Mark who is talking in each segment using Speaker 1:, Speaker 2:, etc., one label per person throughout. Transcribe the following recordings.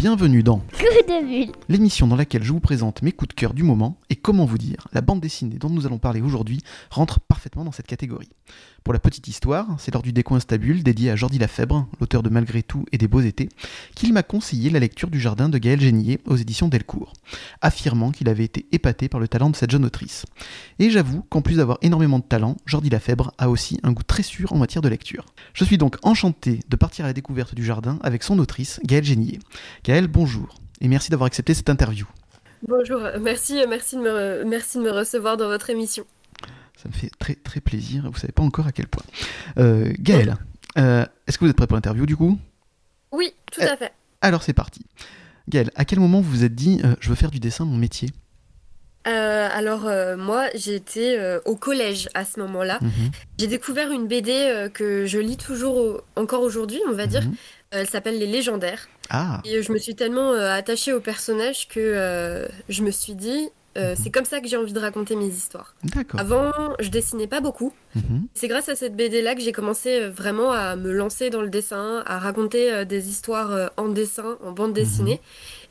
Speaker 1: Bienvenue dans l'émission dans laquelle je vous présente mes coups de cœur du moment et comment vous dire, la bande dessinée dont nous allons parler aujourd'hui rentre parfaitement dans cette catégorie. Pour la petite histoire, c'est lors du décoin stabule dédié à Jordi Lafèbre, l'auteur de Malgré tout et des Beaux Étés, qu'il m'a conseillé la lecture du Jardin de Gaël Génier aux éditions Delcourt, affirmant qu'il avait été épaté par le talent de cette jeune autrice. Et j'avoue qu'en plus d'avoir énormément de talent, Jordi Lafèbre a aussi un goût très sûr en matière de lecture. Je suis donc enchanté de partir à la découverte du jardin avec son autrice, Gaël Génier. Gaël, bonjour, et merci d'avoir accepté cette interview.
Speaker 2: Bonjour, merci, merci merci de me recevoir dans votre émission.
Speaker 1: Ça me fait très très plaisir, vous savez pas encore à quel point. Euh, Gaël, euh, est-ce que vous êtes prêt pour l'interview du coup?
Speaker 2: Oui, tout à fait.
Speaker 1: Alors c'est parti. Gaël, à quel moment vous vous êtes dit euh, je veux faire du dessin mon métier?
Speaker 2: Alors moi j'étais au collège à ce moment-là.
Speaker 1: Mhm.
Speaker 2: J'ai découvert une BD que je lis toujours encore aujourd'hui, on va dire.
Speaker 1: Mhm.
Speaker 2: Elle s'appelle Les Légendaires.
Speaker 1: Ah,
Speaker 2: Et je me suis tellement attachée au personnage que je me suis dit euh, c'est comme ça que j'ai envie de raconter mes histoires. Avant, je dessinais pas beaucoup.
Speaker 1: Mhm.
Speaker 2: C'est grâce à cette BD là que j'ai commencé euh, vraiment à me lancer dans le dessin, à raconter euh, des histoires en dessin, en bande dessinée.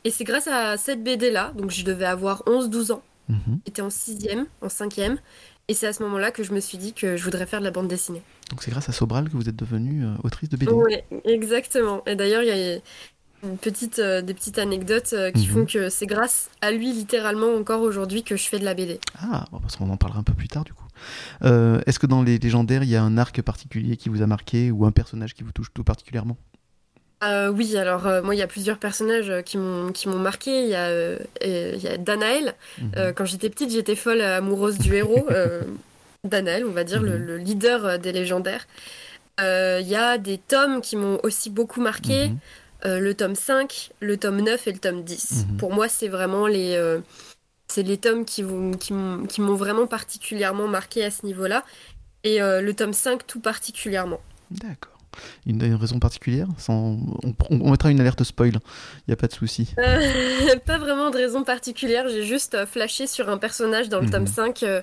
Speaker 2: Et c'est grâce à cette BD là, donc je devais avoir 11-12 ans,
Speaker 1: Mhm.
Speaker 2: j'étais en 6e, en 5e. Et c'est à ce moment-là que je me suis dit que je voudrais faire de la bande dessinée.
Speaker 1: Donc c'est grâce à Sobral que vous êtes devenue autrice de BD.
Speaker 2: Oui, exactement. Et d'ailleurs, il y a une petite, euh, des petites anecdotes euh, qui
Speaker 1: Mhm.
Speaker 2: font que c'est grâce à lui, littéralement, encore aujourd'hui, que je fais de la BD.
Speaker 1: Ah, bon, parce qu'on en parlera un peu plus tard du coup. Euh, Est-ce que dans les légendaires, il y a un arc particulier qui vous a marqué ou un personnage qui vous touche tout particulièrement?
Speaker 2: Oui, alors moi il y a plusieurs personnages qui m'ont marqué. Il y a il y a Danaël.
Speaker 1: Mhm.
Speaker 2: Quand j'étais petite, j'étais folle amoureuse du héros. Danaël, on va dire le,
Speaker 1: Mhm.
Speaker 2: le leader des légendaires. Il y a des tomes qui m'ont aussi beaucoup marqué.
Speaker 1: Mhm.
Speaker 2: Euh, le tome 5, le tome 9 et le tome 10.
Speaker 1: Mhm.
Speaker 2: Pour moi, c'est vraiment les euh, c'est les tomes qui m'ont qui m'ont vraiment particulièrement marqué à ce niveau-là. Et euh, le tome 5 tout particulièrement.
Speaker 1: D'accord. Une, une raison particulière? Sans... on, on mettra une alerte spoil, il n'y a pas de souci.
Speaker 2: Euh, pas vraiment de raison particulière, j'ai juste flashé sur un personnage dans le
Speaker 1: Mhm.
Speaker 2: tome 5 euh,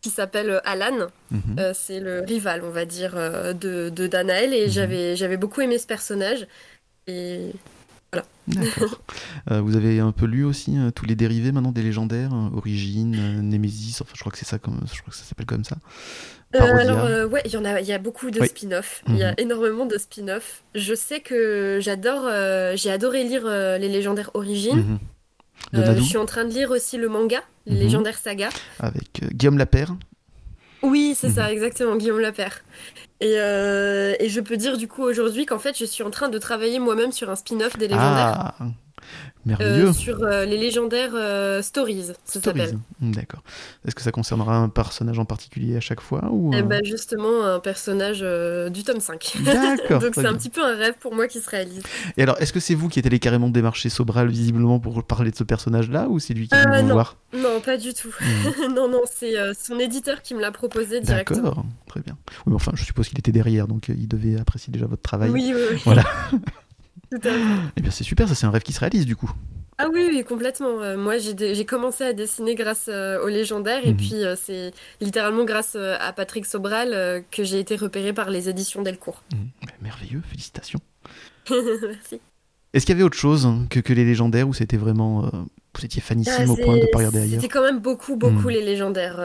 Speaker 2: qui s'appelle Alan.
Speaker 1: Mhm.
Speaker 2: Euh, c'est le rival, on va dire, de, de Danaël et
Speaker 1: Mhm.
Speaker 2: j'avais, j'avais beaucoup aimé ce personnage. Et
Speaker 1: D'accord. Euh, vous avez un peu lu aussi euh, tous les dérivés maintenant des légendaires, euh, Origine, euh, Némésis, enfin je crois que c'est ça comme je crois que ça s'appelle comme ça.
Speaker 2: Alors, ouais, il y en a, il y a beaucoup de
Speaker 1: Oui.
Speaker 2: spin-offs. Il y a
Speaker 1: Mhm.
Speaker 2: énormément de spin-offs. Je sais que j'adore, j'ai adoré lire les légendaires origines.
Speaker 1: Mhm.
Speaker 2: Je suis en train de lire aussi le manga, les
Speaker 1: Mhm.
Speaker 2: légendaires sagas.
Speaker 1: avec Guillaume Lapère.
Speaker 2: Oui, c'est ça, exactement, Guillaume Lapère. Et, euh, et je peux dire du coup aujourd'hui qu'en fait je suis en train de travailler moi-même sur un spin-off des légendaires.
Speaker 1: Ah, merveilleux.
Speaker 2: Euh, sur euh, les légendaires euh, stories, ça s'appelle.
Speaker 1: Hmm, D'accord. Est-ce que ça concernera un personnage en particulier à chaque fois ou euh,
Speaker 2: ben justement un personnage du tome 5.
Speaker 1: D'accord.
Speaker 2: Donc c'est un petit peu un rêve pour moi qui se réalise.
Speaker 1: Et alors, est-ce que c'est vous qui êtes allé carrément démarcher Sobral visiblement pour parler de ce personnage-là ou c'est lui qui
Speaker 2: Euh,
Speaker 1: venu vous
Speaker 2: non.
Speaker 1: voir?
Speaker 2: Non, pas du tout.
Speaker 1: Hmm.
Speaker 2: non, non, c'est euh, son éditeur qui me l'a proposé directement.
Speaker 1: D'accord, très bien. Oui, mais enfin, je suppose qu'il était derrière, donc euh, il devait apprécier déjà votre travail.
Speaker 2: Oui, oui, oui.
Speaker 1: Voilà.
Speaker 2: Tout à fait.
Speaker 1: Eh bien, c'est super, ça c'est un rêve qui se réalise du coup.
Speaker 2: Ah oui, oui, complètement. Euh, moi, j'ai dé- j'ai commencé à dessiner grâce euh, aux légendaires, et
Speaker 1: Mhm.
Speaker 2: puis euh, c'est littéralement grâce euh, à Patrick Sobral que j'ai été repérée par les éditions Delcourt.
Speaker 1: Hmm, bah, merveilleux, félicitations.
Speaker 2: Merci.
Speaker 1: Est-ce qu'il y avait autre chose hein, que, que les légendaires ou c'était vraiment. vous étiez fanissime
Speaker 2: Ah,
Speaker 1: au point de pas regarder ailleurs
Speaker 2: C'était quand même beaucoup, beaucoup
Speaker 1: Mhm.
Speaker 2: les légendaires.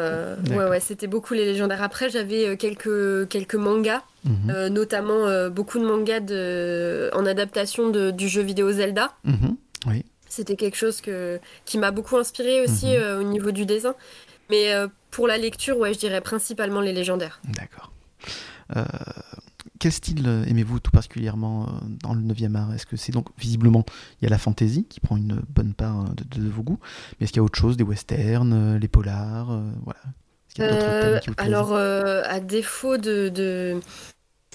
Speaker 2: ouais, ouais, c'était beaucoup les légendaires. Après, j'avais quelques, quelques mangas,
Speaker 1: Mhm,
Speaker 2: euh, notamment euh, beaucoup de mangas de, en adaptation de- du jeu vidéo Zelda.
Speaker 1: mhm, Oui.
Speaker 2: C'était quelque chose que, qui m'a beaucoup inspiré aussi
Speaker 1: Mhm.
Speaker 2: euh, au niveau du dessin. Mais pour la lecture, ouais, je dirais principalement les légendaires.
Speaker 1: D'accord. Quel style aimez-vous tout particulièrement dans le 9e art? Est-ce que c'est donc visiblement il y a la fantasy qui prend une bonne part de, de vos goûts, mais est-ce qu'il y a autre chose, des westerns, les polars, voilà?
Speaker 2: Euh, alors, euh, à défaut de, de-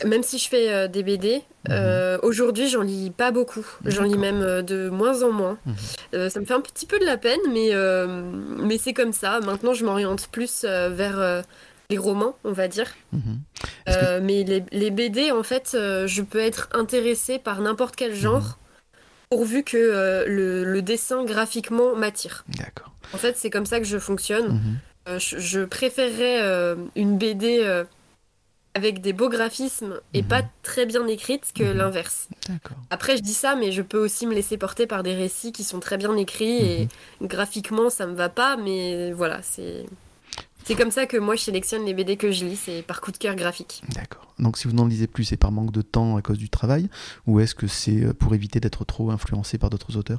Speaker 2: Même si je fais euh, des BD, euh, aujourd'hui, j'en lis pas beaucoup. J'en lis
Speaker 1: Mhm.
Speaker 2: Même euh, de moins en moins.
Speaker 1: Mhm.
Speaker 2: Ça me fait un petit peu de la peine, mais, mais c'est comme ça. Maintenant, je m'oriente plus vers les romans, on va dire.
Speaker 1: Mhm. Que-
Speaker 2: mais les, les BD, en fait, je peux être intéressée par n'importe quel genre. pourvu que le, dessin graphiquement m'attire.
Speaker 1: D'accord.
Speaker 2: En fait, c'est comme ça que je fonctionne. Mhm. je, je, préférerais une BD avec des beaux graphismes et pas mhm. très bien écrites que mhm. l'inverse. Après, je dis ça, mais je peux aussi me laisser porter par des récits qui sont très bien écrits et mhm. graphiquement, ça me va pas, mais voilà, c'est. C'est comme ça que moi je sélectionne les BD que je lis, c'est par coup de cœur graphique.
Speaker 1: D'accord. Donc si vous n'en lisez plus, c'est par manque de temps à cause du travail, ou est-ce que c'est euh, pour éviter d'être trop influencé par d'autres auteurs?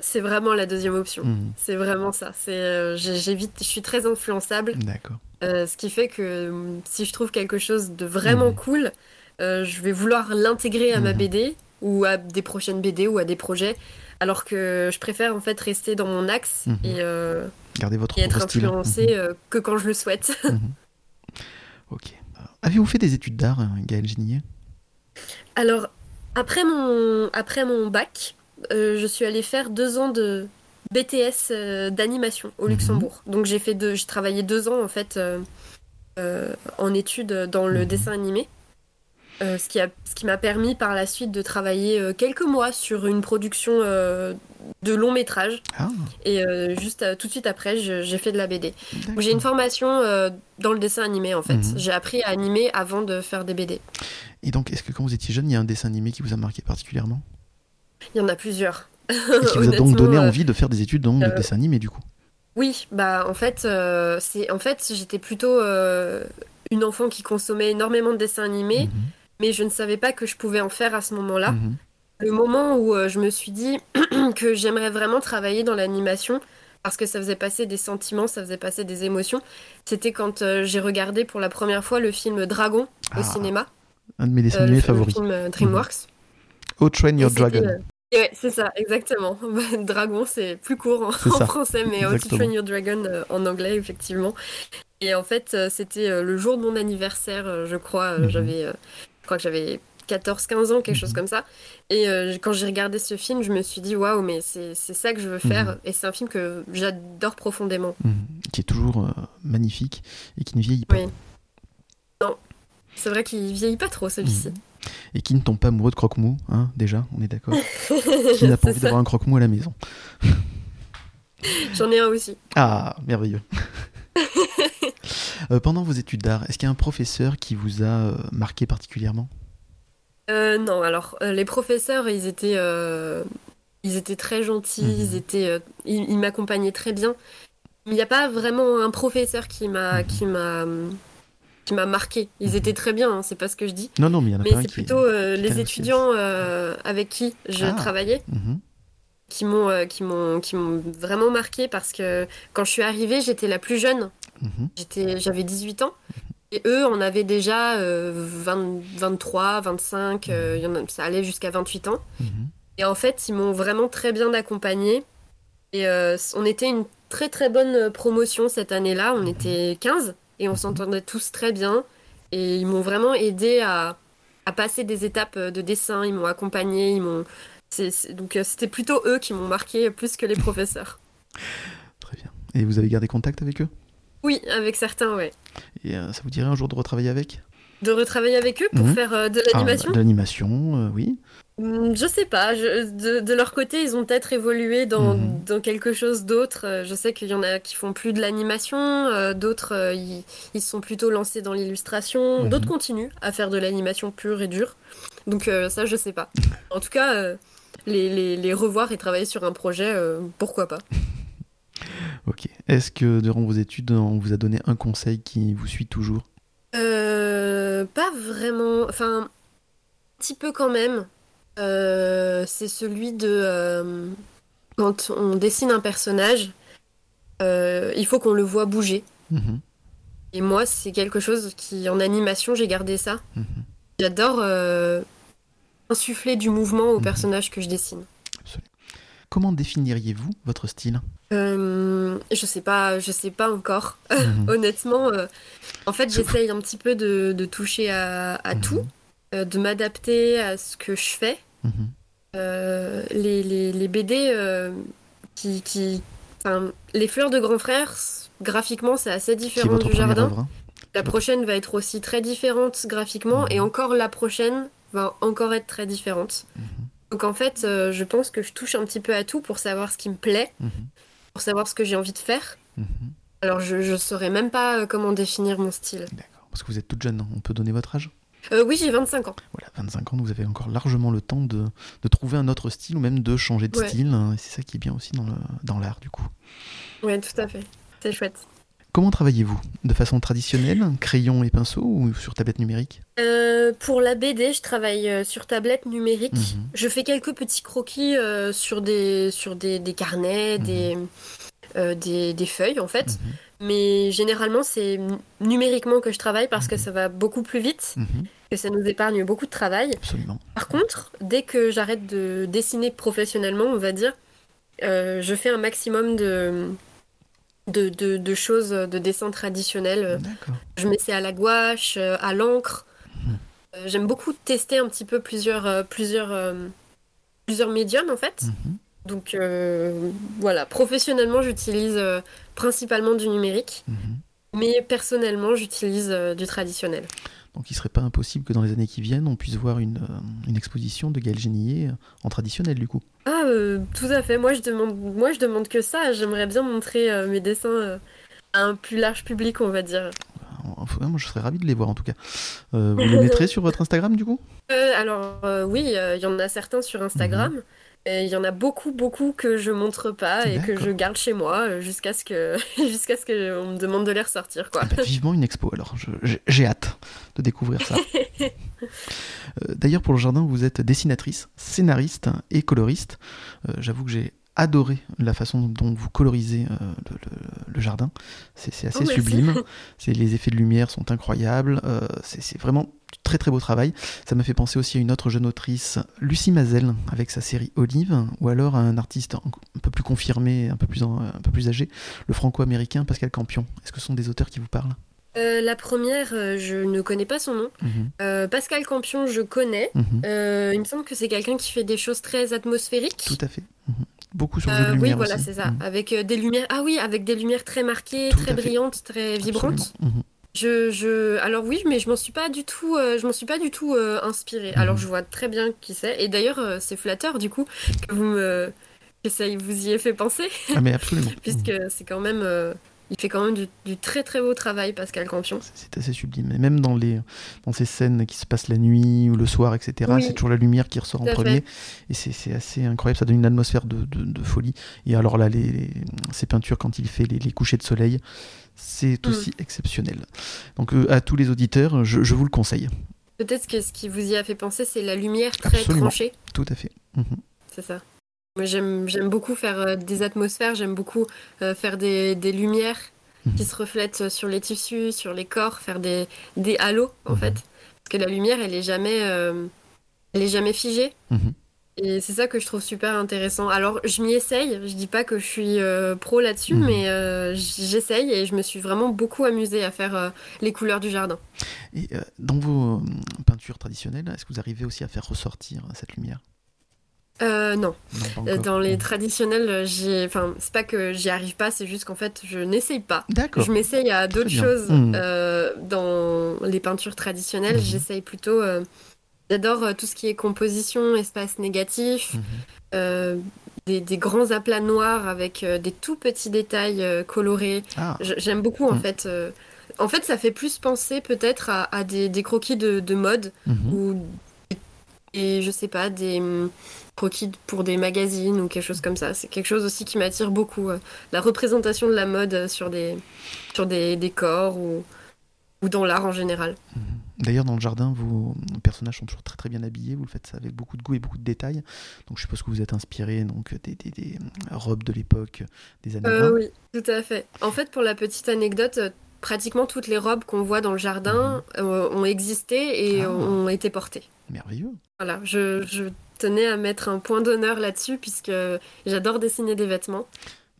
Speaker 2: C'est vraiment la deuxième option. C'est vraiment ça. C'est, euh, j'évite, je suis très influençable.
Speaker 1: D'accord.
Speaker 2: Euh, ce qui fait que euh, si je trouve quelque chose de vraiment mhm. cool, euh, je vais vouloir l'intégrer à ma mhm. BD ou à des prochaines BD ou à des projets, alors que je préfère en fait rester dans mon axe mhm. et,
Speaker 1: votre
Speaker 2: être influencé que quand je le souhaite.
Speaker 1: ok. Avez-vous fait des études d'art, Gaël Gignier
Speaker 2: Alors, après mon, après mon bac, je suis allée faire deux ans de, BTS euh, d'animation au Luxembourg. Mhm. Donc j'ai fait deux, j'ai travaillé deux ans en fait euh, euh, en études dans le mhm. dessin animé. ce qui, a, ce qui m'a permis par la suite de travailler quelques mois sur une production de long métrage. Ah. Et juste tout de suite après, j'ai fait de la BD. J'ai une formation dans le dessin animé en fait. Mhm. J'ai appris à animer avant de faire des BD.
Speaker 1: Et donc, est-ce que quand vous étiez jeune, il y a un dessin animé qui vous a marqué particulièrement?
Speaker 2: Il y en a plusieurs.
Speaker 1: Et qui vous a donc donné euh, envie de faire des études dans le euh, dessin animé du coup
Speaker 2: Oui, bah en fait, euh, c'est en fait j'étais plutôt une enfant qui consommait énormément de dessins animés, mhm. mais je ne savais pas que je pouvais en faire à ce moment-là. Mhm. Le moment où je me suis dit que j'aimerais vraiment travailler dans l'animation, parce que ça faisait passer des sentiments, ça faisait passer des émotions, c'était quand j'ai regardé pour la première fois le film Dragon au ah. cinéma.
Speaker 1: Un de mes dessins animés favoris.
Speaker 2: Le film DreamWorks.
Speaker 1: Oh, Train Your Dragon.
Speaker 2: Ouais, c'est ça, exactement. Dragon, c'est plus court en, français, mais How to Train Your Dragon euh, en anglais, effectivement. Et en fait, euh, c'était euh, le jour de mon anniversaire, je crois. Mhm. J'avais, je crois que j'avais 14-15 ans, quelque chose mhm. comme ça. Et quand j'ai regardé ce film, je me suis dit, waouh, mais c'est ça que je veux faire. Mhm. Et c'est un film que j'adore profondément.
Speaker 1: Qui est toujours magnifique et qui ne vieillit pas. Oui.
Speaker 2: Non, c'est vrai qu'il vieillit pas trop, celui-ci
Speaker 1: et qui ne tombe pas amoureux de croque-mou, hein, déjà, on est d'accord Qui n'a pas envie d'avoir un croque-mou à la maison
Speaker 2: J'en ai un aussi.
Speaker 1: Ah, merveilleux. Euh, pendant vos études d'art, est-ce qu'il y a un professeur qui vous a euh, marqué particulièrement?
Speaker 2: Euh, Non, alors les professeurs, ils étaient, ils étaient très gentils, mhm. ils étaient, ils, m'accompagnaient très bien. Il n'y a pas vraiment un professeur qui m'a, mhm. qui m'a qui m'a marqué. Ils mhm. étaient très bien, hein, c'est pas ce que je dis.
Speaker 1: Non, non, mais il y en a Mais
Speaker 2: c'est plutôt euh, les étudiants euh, avec qui je ah. travaillais mhm. qui m'ont euh, qui m'ont qui m'ont vraiment marqué parce que quand je suis arrivée, j'étais la plus jeune. Mhm. J'étais j'avais 18 ans. Et eux, on avait déjà 23, 25, ça allait jusqu'à 28 ans. Et en fait, ils m'ont vraiment très bien accompagnée. Et on était une très très bonne promotion cette année-là. On était 15 et on s'entendait tous très bien. Et ils m'ont vraiment aidé à, à, passer des étapes de dessin, ils m'ont accompagné, ils m'ont... donc euh, c'était plutôt eux qui m'ont marqué plus que les professeurs.
Speaker 1: Très bien. Et vous avez gardé contact avec eux?
Speaker 2: Oui, avec certains, ouais.
Speaker 1: Et euh, ça vous dirait un jour de retravailler avec?
Speaker 2: De retravailler avec eux pour mhm. faire euh, de l'animation
Speaker 1: ah, De l'animation, oui.
Speaker 2: Hmm, je sais pas. de, leur côté, ils ont peut-être évolué dans, mhm. dans, quelque chose d'autre. Euh, je sais qu'il y en a qui font plus de l'animation, euh, d'autres euh, ils, sont plutôt lancés dans l'illustration, mhm. d'autres continuent à faire de l'animation pure et dure. Donc ça, je sais pas. En tout cas, les, les, les, revoir et travailler sur un projet, pourquoi pas.
Speaker 1: ok. Est-ce que durant vos études, on vous a donné un conseil qui vous suit toujours?
Speaker 2: Pas vraiment. Enfin, un petit peu quand même. Euh, c'est celui de euh, quand on dessine un personnage, euh, il faut qu'on le voit bouger. Mhm. Et moi, c'est quelque chose qui, en animation, j'ai gardé ça. Mhm. J'adore insuffler du mouvement au mhm. personnage que je dessine.
Speaker 1: Comment définiriez-vous votre style?
Speaker 2: Je sais pas, je sais pas encore. Honnêtement, en fait, j'essaye un petit peu de, toucher à tout, de m'adapter à ce que je fais. Mhm. Euh, les, les, les, BD euh, qui, qui les fleurs de grand frère, graphiquement, c'est assez différent du jardin. Hein? La prochaine va être aussi très différente graphiquement, mhm. et encore la prochaine va encore être très différente. Donc en fait, je pense que je touche un petit peu à tout pour savoir ce qui me plaît, mhm. pour savoir ce que j'ai envie de faire. Mhm. Alors je ne saurais même pas comment définir mon style.
Speaker 1: D'accord, parce que vous êtes toute jeune, hein. on peut donner votre âge?
Speaker 2: Euh, oui, j'ai 25 ans.
Speaker 1: Voilà, 25 ans, vous avez encore largement le temps de, trouver un autre style ou même de changer de style. Hein, c'est ça qui est bien aussi dans l'art, du coup.
Speaker 2: Oui, tout à fait. C'est chouette.
Speaker 1: Comment travaillez-vous? De façon traditionnelle, crayon et pinceau ou sur tablette numérique?
Speaker 2: Euh, Pour la BD, je travaille euh, sur tablette numérique. Mhm. Je fais quelques petits croquis sur, des, sur des, carnets, mhm. des, des, feuilles en fait. Mhm. Mais généralement, c'est numériquement que je travaille parce que ça va beaucoup plus vite, que ça nous épargne beaucoup de travail.
Speaker 1: Absolument.
Speaker 2: Par contre, dès que j'arrête de dessiner professionnellement, on va dire, euh, je fais un maximum de, de, de, choses de dessin traditionnel. Je m'essaie à la gouache, euh, à l'encre. Mhm. Euh, j'aime beaucoup tester un petit peu plusieurs, plusieurs, plusieurs médiums en fait. Mhm. Donc euh, voilà, professionnellement, j'utilise euh, principalement du numérique, mhm. mais personnellement, j'utilise euh, du traditionnel.
Speaker 1: Donc il ne serait pas impossible que dans les années qui viennent, on puisse voir une, exposition de Gaël Génier en traditionnel du coup.
Speaker 2: Ah, tout à fait. Moi je, demande, moi, je demande que ça. J'aimerais bien montrer mes dessins à un plus large public, on va dire.
Speaker 1: moi, je serais ravi de les voir en tout cas. vous les mettrez sur votre Instagram du coup?
Speaker 2: Alors oui, il y en a certains sur Instagram. Mhm il y en a beaucoup, beaucoup que je montre pas et que je garde chez moi euh, jusqu'à ce que jusqu'à ce que on me demande de les ressortir quoi.
Speaker 1: Ah bah, vivement une expo alors, j'ai hâte de découvrir ça. Euh, d'ailleurs pour le jardin, vous êtes dessinatrice, scénariste et coloriste. Euh, j'avoue que j'ai adoré la façon dont vous colorisez le, jardin. C'est assez oh, sublime. les effets de lumière sont incroyables. c'est vraiment très très beau travail. Ça m'a fait penser aussi à une autre jeune autrice, Lucie Mazel, avec sa série Olive, ou alors à un artiste un peu plus confirmé, un peu plus, un peu plus âgé, le franco-américain Pascal Campion. Est-ce que ce sont des auteurs qui vous parlent?
Speaker 2: Euh, la première, euh, je ne connais pas son nom. Mhm. Euh, Pascal Campion, je connais. Mhm. il me semble que c'est quelqu'un qui fait des choses très atmosphériques.
Speaker 1: Tout à fait. Mhm. Beaucoup sur le lumière.
Speaker 2: Oui, voilà, c'est ça. Avec des lumières. Ah oui, avec des lumières très marquées, très brillantes, très vibrantes. Je, je, alors oui, mais je m'en suis pas du tout, euh, je m'en suis pas du tout euh, inspirée. Mhm. Alors je vois très bien qui c'est, et d'ailleurs euh, c'est flatteur du coup que vous me, que ça vous y ait fait penser.
Speaker 1: Ah mais absolument.
Speaker 2: Puisque c'est quand même, il fait quand même du, très très beau travail Pascal Campion.
Speaker 1: C'est assez sublime, et même dans les, dans ces scènes qui se passent la nuit ou le soir, etc. C'est toujours la lumière qui ressort en premier, et c'est assez incroyable. Ça donne une atmosphère de, de, folie. Et alors là, les, ces peintures quand il fait les, les couchers de soleil c'est mm. aussi exceptionnel. Donc euh, à tous les auditeurs, je, vous le conseille.
Speaker 2: Peut-être que ce qui vous y a fait penser, c'est la lumière très tranchée.
Speaker 1: Tout à fait. Mhm.
Speaker 2: C'est ça. J'aime beaucoup faire euh, des atmosphères, j'aime beaucoup euh, faire des, lumières mhm. qui se reflètent sur les tissus, sur les corps, faire des, des halos, en mhm. fait. Parce que la lumière, elle est jamais, elle est jamais figée. Et c'est ça que je trouve super intéressant. Alors, je m'y essaye. Je dis pas que je suis euh, pro là-dessus, mhm. mais euh, j'essaye et je me suis vraiment beaucoup amusée à faire euh, les couleurs du jardin.
Speaker 1: Et dans vos peintures traditionnelles, est-ce que vous arrivez aussi à faire ressortir cette lumière?
Speaker 2: Non. Dans les traditionnels, j'ai, enfin, c'est pas que j'y arrive pas, c'est juste qu'en fait, je n'essaye pas.
Speaker 1: D'accord.
Speaker 2: Je m'essaye à d'autres choses mhm. dans les peintures traditionnelles. Mhm. J'essaye plutôt J'adore euh, tout ce qui est composition, espace négatif, euh, des, grands aplats noirs avec euh, des tout petits détails colorés. Ah. J'aime beaucoup en fait. en fait, ça fait plus penser peut-être à, des, croquis de, mode mhm. ou et je sais pas des hum, croquis pour des magazines ou quelque chose comme ça. C'est quelque chose aussi qui m'attire beaucoup. la représentation de la mode sur des sur des décors ou ou dans l'art en général.
Speaker 1: D'ailleurs, dans le jardin, vos personnages sont toujours très très bien habillés. Vous le faites ça avec beaucoup de goût et beaucoup de détails. Donc, je suppose que vous êtes inspiré donc des, des, robes de l'époque, des années
Speaker 2: euh, Oui, tout à fait. En fait, pour la petite anecdote, pratiquement toutes les robes qu'on voit dans le jardin mhm. euh, ont existé et ah. ont été portées.
Speaker 1: Merveilleux.
Speaker 2: Voilà, je, je tenais à mettre un point d'honneur là-dessus puisque j'adore dessiner des vêtements.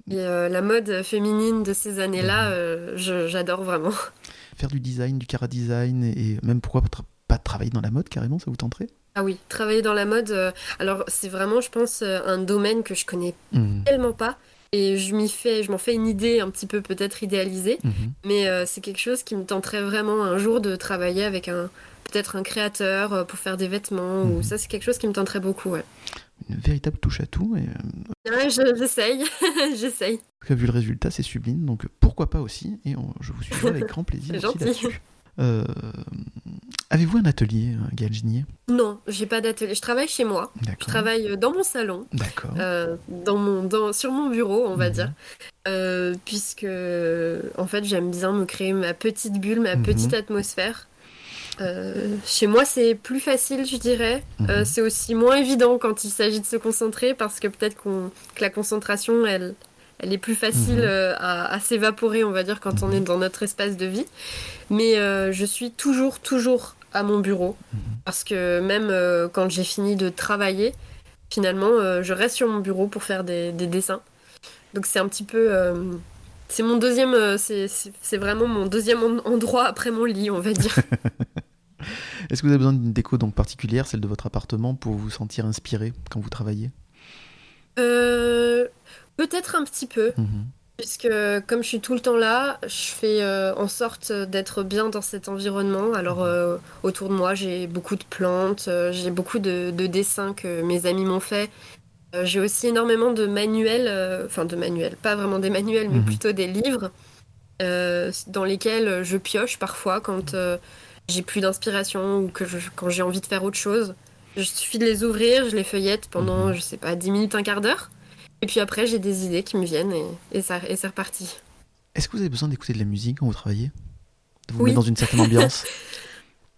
Speaker 2: Et euh, la mode féminine de ces années-là, mhm. j'adore vraiment
Speaker 1: faire du design, du cara design et même pourquoi pas travailler dans la mode carrément, ça vous tenterait?
Speaker 2: Ah oui, travailler dans la mode, euh, alors c'est vraiment, je pense, euh, un domaine que je connais mmh. tellement pas. Et je m'y fais, je m'en fais une idée un petit peu peut-être idéalisée, mhm. mais euh, c'est quelque chose qui me tenterait vraiment un jour de travailler avec un peut-être un créateur euh, pour faire des vêtements ou mhm. ça c'est quelque chose qui me tenterait beaucoup. Ouais.
Speaker 1: Une véritable touche à tout. Et...
Speaker 2: Euh, ouais, j'essaye, j'essaye.
Speaker 1: Vu le résultat, c'est sublime, donc pourquoi pas aussi, et je vous suis avec grand plaisir.
Speaker 2: c'est gentil.
Speaker 1: Euh, avez-vous un atelier, euh, Gaël Ginier
Speaker 2: Non, j'ai pas d'atelier. Je travaille chez moi. Je travaille euh, dans mon salon.
Speaker 1: D'accord.
Speaker 2: dans mon, dans, sur mon bureau, on va mhm. dire. puisque, en fait, j'aime bien me créer ma petite bulle, ma mhm. petite atmosphère. chez moi, c'est plus facile, je dirais. Mhm. c'est aussi moins évident quand il s'agit de se concentrer parce que peut-être que la concentration, elle, elle est plus facile mhm. euh, à, s'évaporer, on va dire, quand on est dans notre espace de vie. Mais euh, je suis toujours, toujours à mon bureau. Mhm. Parce que même euh, quand j'ai fini de travailler, finalement, je reste sur mon bureau pour faire des, dessins. Donc c'est un petit peu... c'est mon deuxième... c'est vraiment mon deuxième endroit après mon lit, on va dire.
Speaker 1: Est-ce que vous avez besoin d'une déco donc particulière, celle de votre appartement, pour vous sentir inspiré quand vous travaillez?
Speaker 2: Euh, Peut-être un petit peu. Mhm. Puisque comme je suis tout le temps là, je fais euh, en sorte d'être bien dans cet environnement. Alors mhm. euh, autour de moi, j'ai beaucoup de plantes, euh, j'ai beaucoup de, dessins que mes amis m'ont fait. j'ai aussi énormément de manuels, enfin de manuels, pas vraiment des manuels, mais mhm. plutôt des livres dans lesquels je pioche parfois quand j'ai plus d'inspiration ou que quand j'ai envie de faire autre chose. Il suffit de les ouvrir, je les feuillette pendant, je sais pas, 10 minutes, un quart d'heure. Et puis après, j'ai des idées qui me viennent et, et, ça, et c'est reparti.
Speaker 1: Est-ce que vous avez besoin d'écouter de la musique quand vous travaillez? De vous mettre dans une certaine ambiance?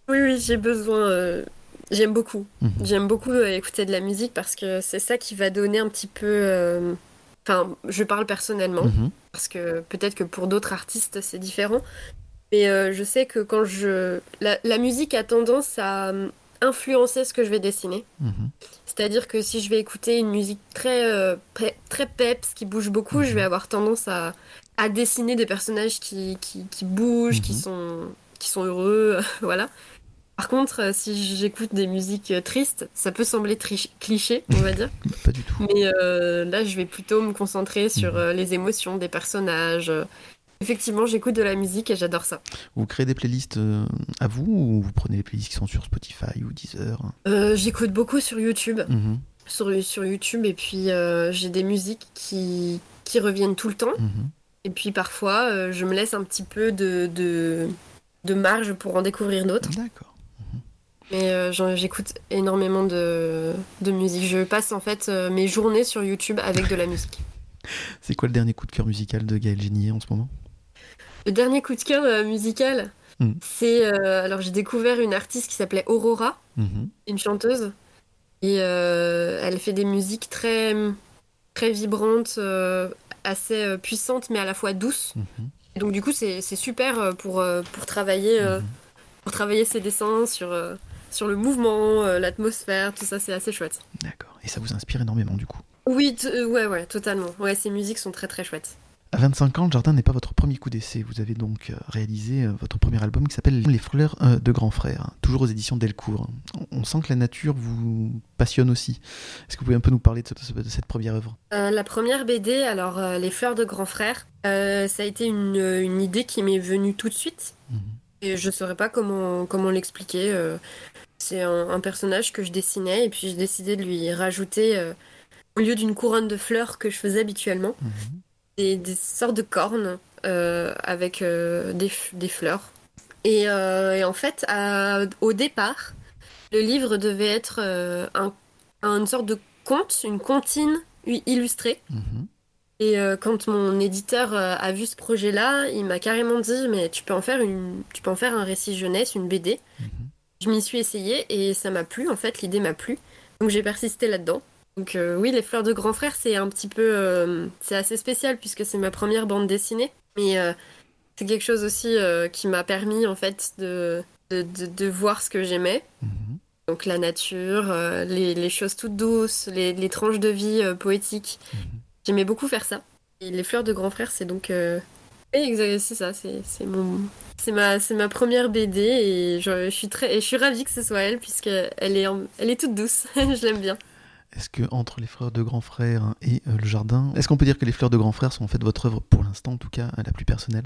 Speaker 2: Oui, oui, j'ai besoin. Euh, j'aime beaucoup. Mhm. J'aime beaucoup euh, écouter de la musique parce que c'est ça qui va donner un petit peu. Euh, enfin, je parle personnellement mhm. parce que peut-être que pour d'autres artistes c'est différent. Mais je sais que quand je. La, la, musique a tendance à influencer ce que je vais dessiner. Mhm. C'est-à-dire que si je vais écouter une musique très, euh, très peps, qui bouge beaucoup, je vais mhm. avoir tendance à, à dessiner des personnages qui, qui, qui bougent, qui, mhm. sont, qui sont heureux, voilà. Par contre, euh, si j'écoute des musiques euh, tristes, ça peut sembler cliché, on va dire.
Speaker 1: Pas du tout.
Speaker 2: Mais là, je vais plutôt me concentrer sur les émotions des personnages, Effectivement, j'écoute de la musique et j'adore ça.
Speaker 1: Vous créez des playlists euh, à vous ou vous prenez des playlists qui sont sur Spotify ou Deezer?
Speaker 2: Euh, J'écoute beaucoup sur YouTube. Mhm. Sur, sur, YouTube et puis euh, j'ai des musiques qui, qui reviennent tout le temps. Mhm. Et puis parfois, je me laisse un petit peu de, de, de marge pour en découvrir d'autres.
Speaker 1: D'accord.
Speaker 2: Mhm. Mais j'écoute énormément de, de, musique. Je passe en fait mes journées sur YouTube avec de la musique.
Speaker 1: C'est quoi le dernier coup de cœur musical de Gaël Génier en ce moment?
Speaker 2: Le dernier coup de cœur euh, musical, hmm. c'est. Euh, alors, j'ai découvert une artiste qui s'appelait Aurora, mhm. une chanteuse. Et euh, elle fait des musiques très, très vibrantes, assez puissantes, mais à la fois douces. Mhm. donc, du coup, c'est super pour, pour, travailler, mhm. pour travailler ses dessins sur, sur le mouvement, l'atmosphère, tout ça, c'est assez chouette.
Speaker 1: D'accord. Et ça vous inspire énormément, du coup?
Speaker 2: Oui, ouais, ouais, totalement. Ouais, ces musiques sont très, très chouettes.
Speaker 1: À 25 ans, le jardin n'est pas votre premier coup d'essai. Vous avez donc euh, réalisé euh, votre premier album qui s'appelle Les fleurs euh, de grand frère, toujours aux éditions Delcourt. On sent que la nature vous passionne aussi. Est-ce que vous pouvez un peu nous parler de, cette première œuvre?
Speaker 2: La première BD, alors Les fleurs de grand frère, ça a été une, idée qui m'est venue tout de suite. Mhm. Et je ne saurais pas comment, comment l'expliquer. C'est un, personnage que je dessinais et puis j'ai décidé de lui rajouter, au lieu d'une couronne de fleurs que je faisais habituellement, mhm des, sortes de cornes euh, avec euh, des, fleurs. Et, euh, en fait, au départ, le livre devait être un, une sorte de conte, une comptine illustrée. Mhm. Et quand mon éditeur a vu ce projet-là, il m'a carrément dit mais tu peux en faire une, tu peux en faire un récit jeunesse, une BD. Mhm. Je m'y suis essayée et ça m'a plu. En fait, l'idée m'a plu. Donc j'ai persisté là-dedans. Donc euh, oui, Les Fleurs de Grand Frère, c'est un petit peu... Euh, c'est assez spécial puisque c'est ma première bande dessinée. Mais euh, c'est quelque chose aussi qui m'a permis en fait de, de, voir ce que j'aimais. Mhm. Donc la nature, les, choses toutes douces, les, tranches de vie poétiques. Mhm. J'aimais beaucoup faire ça. Et Les Fleurs de Grand Frère, c'est donc... c'est ça, c'est mon... C'est ma, ma première BD et je, suis très, et je suis ravie que ce soit elle puisqu'elle est, elle est toute douce. je l'aime bien.
Speaker 1: Est-ce que entre les fleurs de grand frère et euh, le jardin, est-ce qu'on peut dire que les fleurs de grand frère sont en fait votre œuvre pour l'instant, en tout cas, la plus personnelle?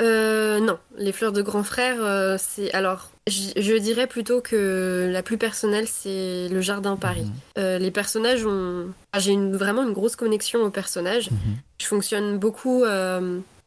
Speaker 2: Euh, Non, les fleurs de grand frère, euh, c'est alors je dirais plutôt que la plus personnelle, c'est le jardin Paris. Mhm. les personnages ont, ah, j'ai une, vraiment une grosse connexion aux personnages. Mhm. Je fonctionne beaucoup.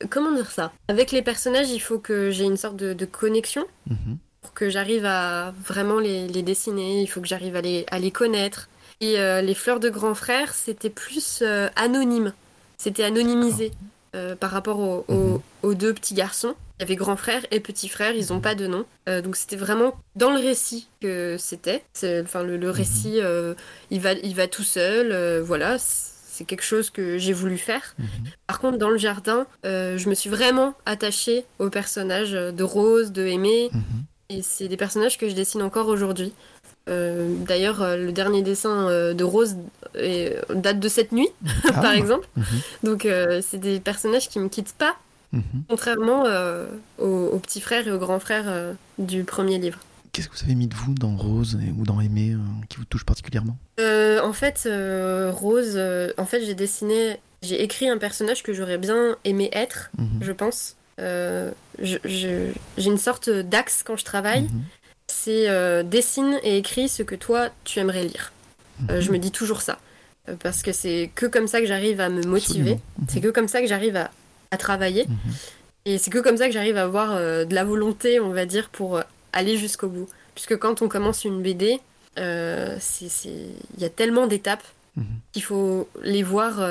Speaker 2: Comment dire ça? Avec les personnages, il faut que j'ai une sorte de, connexion. Mhm. Pour que j'arrive à vraiment les, dessiner, il faut que j'arrive à les, à les connaître. Et euh, les fleurs de grand frère, c'était plus euh, anonyme. C'était anonymisé euh, par rapport mhm. aux deux petits garçons. Il y avait grand frère et petit frère, ils n'ont pas de nom. donc c'était vraiment dans le récit que c'était. Enfin, le, mhm. récit, il, va, il va tout seul. voilà, c'est quelque chose que j'ai voulu faire. Mhm. Par contre, dans le jardin, je me suis vraiment attachée aux personnages de Rose, de Aimé. Et c'est des personnages que je dessine encore aujourd'hui. Euh, d'ailleurs, euh, le dernier dessin euh, de Rose date de cette nuit, par ah. exemple. Mhm. Donc, c'est des personnages qui me quittent pas, mhm. contrairement aux, petits frères et aux grands frères du premier livre.
Speaker 1: Qu'est-ce que vous avez mis de vous dans Rose ou dans Aimé qui vous touche particulièrement?
Speaker 2: En fait, Rose, en fait, j'ai dessiné, j'ai écrit un personnage que j'aurais bien aimé être, mhm. je pense. j'ai une sorte d'axe quand je travaille c'est euh, dessine et écris ce que toi tu aimerais lire. Euh, je me dis toujours ça. Euh, parce que c'est que comme ça que j'arrive à me motiver. C'est que comme ça que j'arrive à, travailler. Mhm. Et c'est que comme ça que j'arrive à avoir de la volonté, on va dire, pour aller jusqu'au bout. Puisque quand on commence une BD, il y a tellement d'étapes mhm. qu'il faut les voir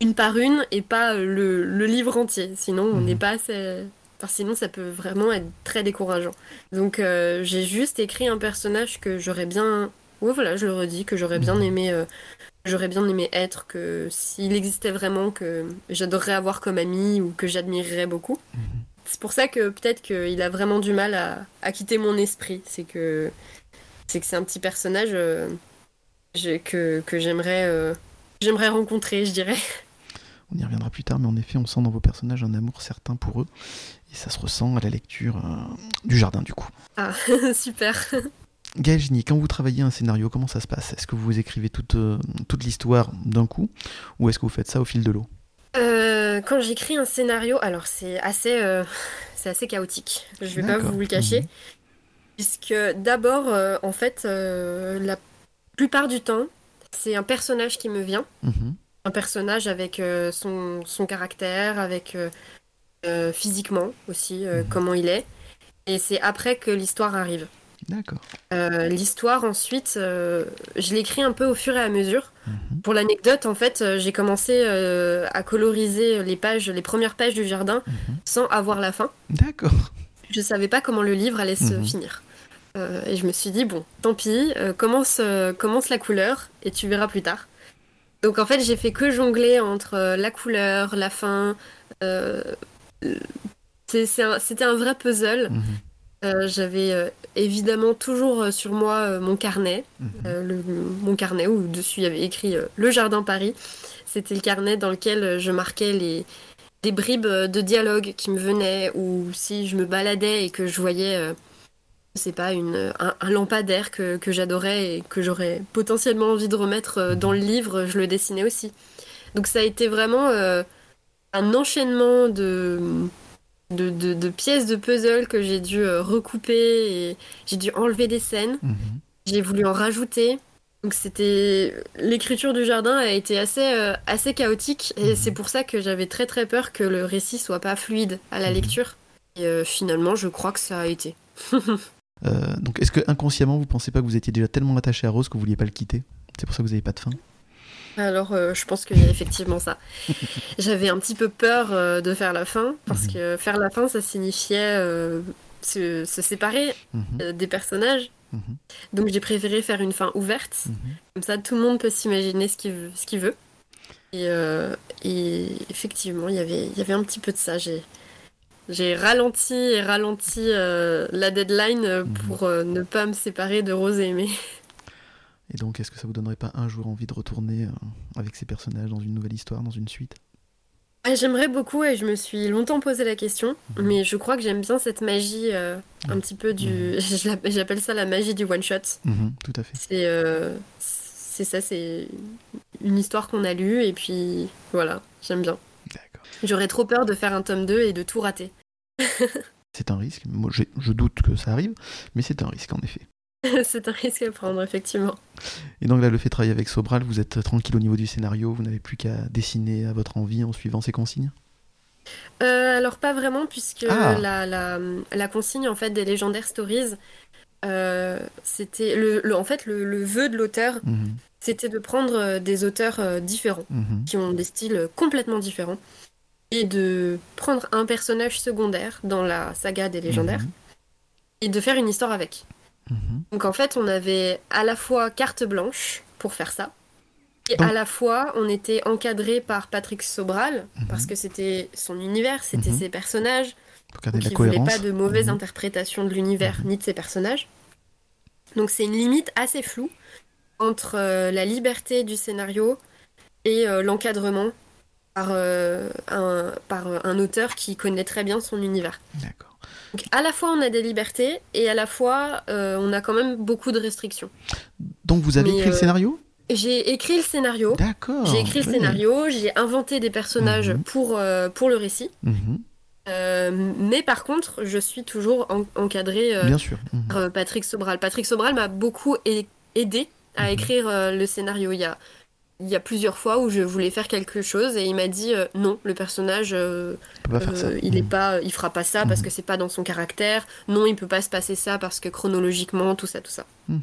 Speaker 2: une par une et pas le, livre entier. Sinon, on mhm. n'est pas assez parce sinon, ça peut vraiment être très décourageant. Donc, euh, j'ai juste écrit un personnage que j'aurais bien. Ouais, voilà, je le redis, que j'aurais bien mhm. aimé. Euh, j'aurais bien aimé être, que s'il existait vraiment, que j'adorerais avoir comme ami ou que j'admirerais beaucoup. Mhm. C'est pour ça que peut-être qu'il a vraiment du mal à, quitter mon esprit. C'est que c'est que c'est un petit personnage euh, que, que j'aimerais j'aimerais rencontrer, je dirais.
Speaker 1: On y reviendra plus tard, mais en effet, on sent dans vos personnages un amour certain pour eux. Et ça se ressent à la lecture euh, du jardin, du coup.
Speaker 2: Ah, super.
Speaker 1: Gaël quand vous travaillez un scénario, comment ça se passe? Est-ce que vous écrivez toute, euh, toute l'histoire d'un coup? Ou est-ce que vous faites ça au fil de l'eau?
Speaker 2: Euh, Quand j'écris un scénario, alors c'est assez, c'est assez chaotique, je vais pas vous le cacher. Mhm. Puisque d'abord, en fait, la plupart du temps, c'est un personnage qui me vient. Mhm. Un personnage avec son, son, caractère, avec euh, physiquement aussi, euh, mhm. comment il est. Et c'est après que l'histoire arrive.
Speaker 1: D'accord.
Speaker 2: Euh, l'histoire, ensuite, je l'écris un peu au fur et à mesure. Mhm. Pour l'anecdote, en fait, j'ai commencé à coloriser les pages, les premières pages du jardin, mhm. sans avoir la fin.
Speaker 1: D'accord.
Speaker 2: Je savais pas comment le livre allait se finir. et je me suis dit, bon, tant pis, commence, commence la couleur et tu verras plus tard. Donc en fait, j'ai fait que jongler entre la couleur, la fin, c'était un, vrai puzzle. Mhm. Euh, j'avais euh, évidemment toujours euh, sur moi mon carnet, mhm. mon carnet où dessus il y avait écrit Le Jardin Paris. C'était le carnet dans lequel je marquais les, des bribes de dialogue qui me venaient ou si je me baladais et que je voyais, c'est pas, une, un, lampadaire que, que j'adorais et que j'aurais potentiellement envie de remettre dans le livre, je le dessinais aussi. Donc ça a été vraiment un enchaînement de, de, pièces de puzzle que j'ai dû euh, recouper et j'ai dû enlever des scènes. Mhm. J'ai voulu en rajouter. Donc c'était l'écriture du jardin a été assez euh, assez chaotique et mhm. c'est pour ça que j'avais très très peur que le récit soit pas fluide à la mhm. lecture. Et euh, finalement, je crois que ça a été.
Speaker 1: donc est-ce que inconsciemment vous pensez pas que vous étiez déjà tellement attaché à Rose que vous vouliez pas le quitter? C'est pour ça que vous n'avez pas de fin?
Speaker 2: Alors, euh, je pense qu'il y a effectivement ça. J'avais un petit peu peur euh, de faire la fin, parce mhm. que faire la fin, ça signifiait euh, se, séparer mhm. des personnages. Mhm. Donc, j'ai préféré faire une fin ouverte. Comme ça, tout le monde peut s'imaginer ce qu'il veut. Ce qu'il veut. Et, effectivement, y il y avait un petit peu de ça. J'ai. Ralenti et ralenti la deadline pour ne pas me séparer de Rose et Aimé.
Speaker 1: Et donc, est-ce que ça vous donnerait pas un jour envie de retourner euh, avec ces personnages dans une nouvelle histoire, dans une suite?
Speaker 2: J'aimerais beaucoup et je me suis longtemps posé la question, mhm. mais je crois que j'aime bien cette magie euh, un mhm. petit peu du. Mhm. J'appelle ça la magie du one shot.
Speaker 1: tout à fait.
Speaker 2: C'est euh, c'est ça, c'est une histoire qu'on a lue et puis voilà, j'aime bien. J'aurais trop peur de faire un tome 2 et de tout rater.
Speaker 1: c'est un risque. Moi, je doute que ça arrive, mais c'est un risque en effet.
Speaker 2: c'est un risque à prendre, effectivement.
Speaker 1: Et donc là, le fait de travailler avec Sobral, vous êtes tranquille au niveau du scénario, vous n'avez plus qu'à dessiner à votre envie en suivant ses consignes?
Speaker 2: Euh, Alors pas vraiment, puisque ah. la, la, la, consigne en fait des légendaires stories, euh, c'était le, en fait le, le vœu de l'auteur, mhm. c'était de prendre euh, des auteurs différents, mhm. qui ont des styles complètement différents, et de prendre un personnage secondaire dans la saga des légendaires, mhm. et de faire une histoire avec. Mhm. Donc en fait, on avait à la fois carte blanche pour faire ça, et à la fois on était encadré par Patrick Sobral, mhm. parce que c'était son univers, c'était mhm. ses personnages. Donc il ne voulait pas de mauvaise interprétation de l'univers ni de ses personnages. Donc c'est une limite assez floue entre euh, la liberté du scénario et euh, l'encadrement par, euh, un, par un auteur qui connaît très bien son univers. D'accord. Donc à la fois on a des libertés et à la fois euh, on a quand même beaucoup de restrictions.
Speaker 1: Donc vous avez écrit le euh, scénario?
Speaker 2: J'ai écrit le scénario. D'accord. J'ai écrit le scénario, j'ai inventé des personnages mhm. pour, euh, pour le récit. Mhm. mais par contre, je suis toujours encadré
Speaker 1: Bien sûr.
Speaker 2: par Patrick Sobral. Patrick Sobral m'a beaucoup aidé à écrire le scénario. Il y a il y a plusieurs fois où je voulais faire quelque chose et il m'a dit euh, non, le personnage, euh, euh, il est mmh. pas, il fera pas ça parce mmh. que c'est pas dans son caractère. Non, il peut pas se passer ça parce que chronologiquement, tout ça, tout ça. Mmh.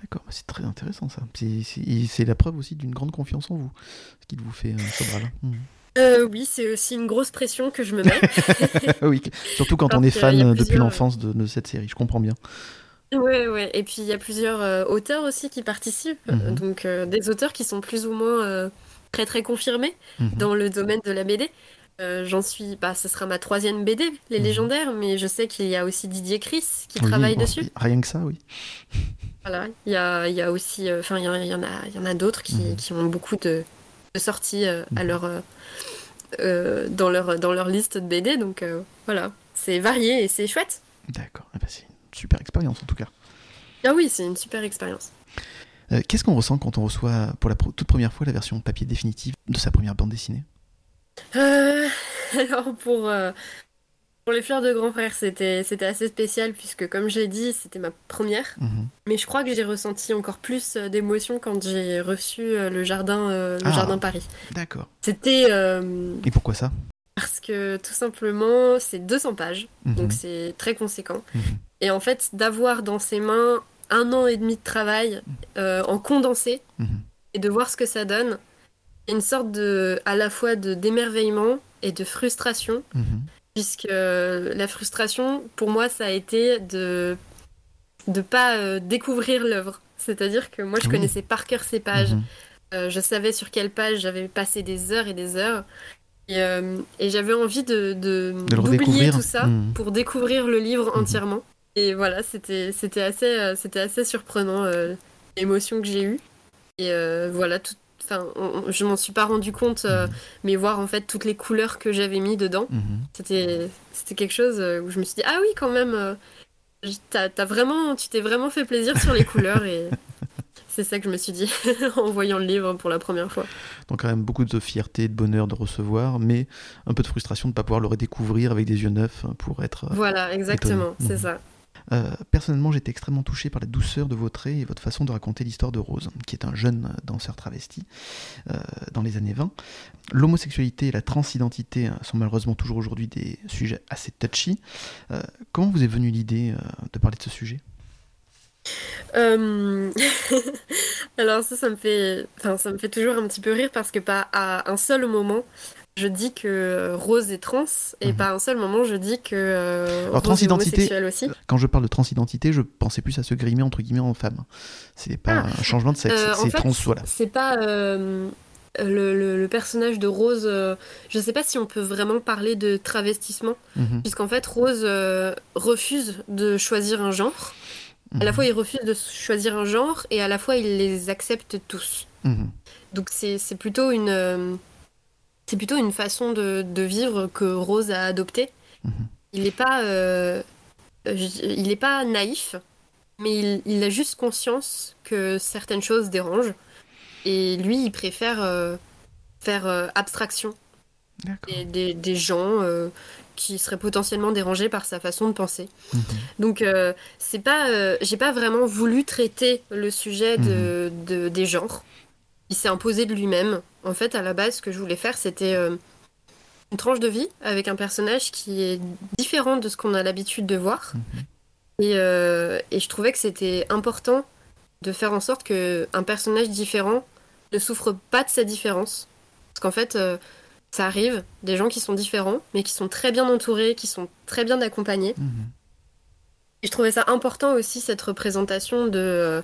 Speaker 1: D'accord, bah, c'est très intéressant ça. C'est la preuve aussi d'une grande confiance en vous, ce qu'il vous fait Sobral.
Speaker 2: oui, c'est aussi une grosse pression que je me mets.
Speaker 1: oui, surtout quand on est fan depuis l'enfance de, de, cette série, je comprends bien.
Speaker 2: Ouais, ouais. Et puis il y a plusieurs euh, auteurs aussi qui participent. Mhm. Donc euh, des auteurs qui sont plus ou moins euh, très très confirmés mhm. dans le domaine de la BD. J'en suis, bah, ce sera ma troisième BD, Les mhm. Légendaires, mais je sais qu'il y a aussi Didier Chris qui travaille dessus.
Speaker 1: Rien que ça, oui.
Speaker 2: Voilà, il y a, y a aussi, enfin, il y, en a, il y en a d'autres qui, qui, ont beaucoup de, sorties à leur, dans, leur, dans leur liste de BD, donc voilà, c'est varié et c'est chouette.
Speaker 1: D'accord, eh ben, super expérience en tout cas.
Speaker 2: Ah oui, c'est une super expérience.
Speaker 1: Euh, qu'est-ce qu'on ressent quand on reçoit pour la toute première fois la version papier définitive de sa première bande dessinée?
Speaker 2: Euh, Alors pour, euh, pour les fleurs de grand frère, c'était, assez spécial puisque comme j'ai dit, c'était ma première. Mhm. Mais je crois que j'ai ressenti encore plus d'émotions quand j'ai reçu le jardin, le ah, jardin Paris.
Speaker 1: D'accord.
Speaker 2: C'était.
Speaker 1: Et pourquoi ça?
Speaker 2: parce que tout simplement, c'est 200 pages, mhm. donc c'est très conséquent. Mhm. Et en fait, d'avoir dans ses mains un an et demi de travail euh, en condensé mhm. et de voir ce que ça donne, une sorte de, à la fois de d'émerveillement et de frustration, puisque la frustration, pour moi, ça a été de de pas euh, découvrir l'œuvre. C'est-à-dire que moi, je connaissais par cœur ces pages. Euh, je savais sur quelle page j'avais passé des heures et des heures. Euh, et, j'avais envie de, d'oublier tout ça pour découvrir le livre entièrement. Et voilà, c'était, c'était, assez, euh, c'était assez surprenant euh, l'émotion que j'ai eue. Et voilà, tout, Enfin, je m'en suis pas rendu compte, hmm. mais voir en fait toutes les couleurs que j'avais mis dedans, c'était, c'était quelque chose où je me suis dit ah oui quand même, t'as, t'as vraiment, tu t'es vraiment fait plaisir sur les couleurs et c'est ça que je me suis dit en voyant le livre pour la première fois.
Speaker 1: Donc quand même beaucoup de fierté, de bonheur de recevoir, mais un peu de frustration de ne pas pouvoir le redécouvrir avec des yeux neufs pour être...
Speaker 2: Euh, voilà, exactement, c'est mhm. ça.
Speaker 1: Euh, personnellement, j'étais extrêmement touché par la douceur de vos traits et votre façon de raconter l'histoire de Rose, qui est un jeune danseur travesti euh, dans les années 20. L'homosexualité et la transidentité sont malheureusement toujours aujourd'hui des sujets assez touchy. comment vous est venue l'idée de parler de ce sujet?
Speaker 2: Euh, alors ça, ça me fait, enfin, ça me fait toujours un petit peu rire parce que pas à un seul moment je dis que Rose est trans et mhm. pas un seul moment je dis que euh, Alors, Rose homosexuelle aussi.
Speaker 1: Quand je parle de transidentité, je pensais plus à se grimer entre guillemets en femme. C'est pas ah. un changement de sexe, euh, c'est trans voilà.
Speaker 2: C'est pas le, le, personnage de Rose, je sais pas si on peut vraiment parler de travestissement, mhm. puisqu'en fait Rose refuse de choisir un genre. À la mhm. fois, il refuse de choisir un genre et à la fois, il les accepte tous. Donc, c'est plutôt une. Euh, c'est plutôt une façon de, de, vivre que Rose a adoptée. Mhm. Il n'est pas, euh, il est pas naïf, mais il, a juste conscience que certaines choses dérangent. Et lui, il préfère faire abstraction des, des, gens qui seraient potentiellement dérangés par sa façon de penser. Mhm. Donc, c'est pas, j'ai pas vraiment voulu traiter le sujet de, mhm. de des genres. Il s'est imposé de lui-même. En fait, à la base, ce que je voulais faire, c'était une tranche de vie avec un personnage qui est différent de ce qu'on a l'habitude de voir. Mhm. Et, euh, et, je trouvais que c'était important de faire en sorte qu'un personnage différent ne souffre pas de sa différence. Parce qu'en fait, euh, ça arrive, des gens qui sont différents, mais qui sont très bien entourés, qui sont très bien accompagnés. Mhm. Et je trouvais ça important aussi, cette représentation de euh,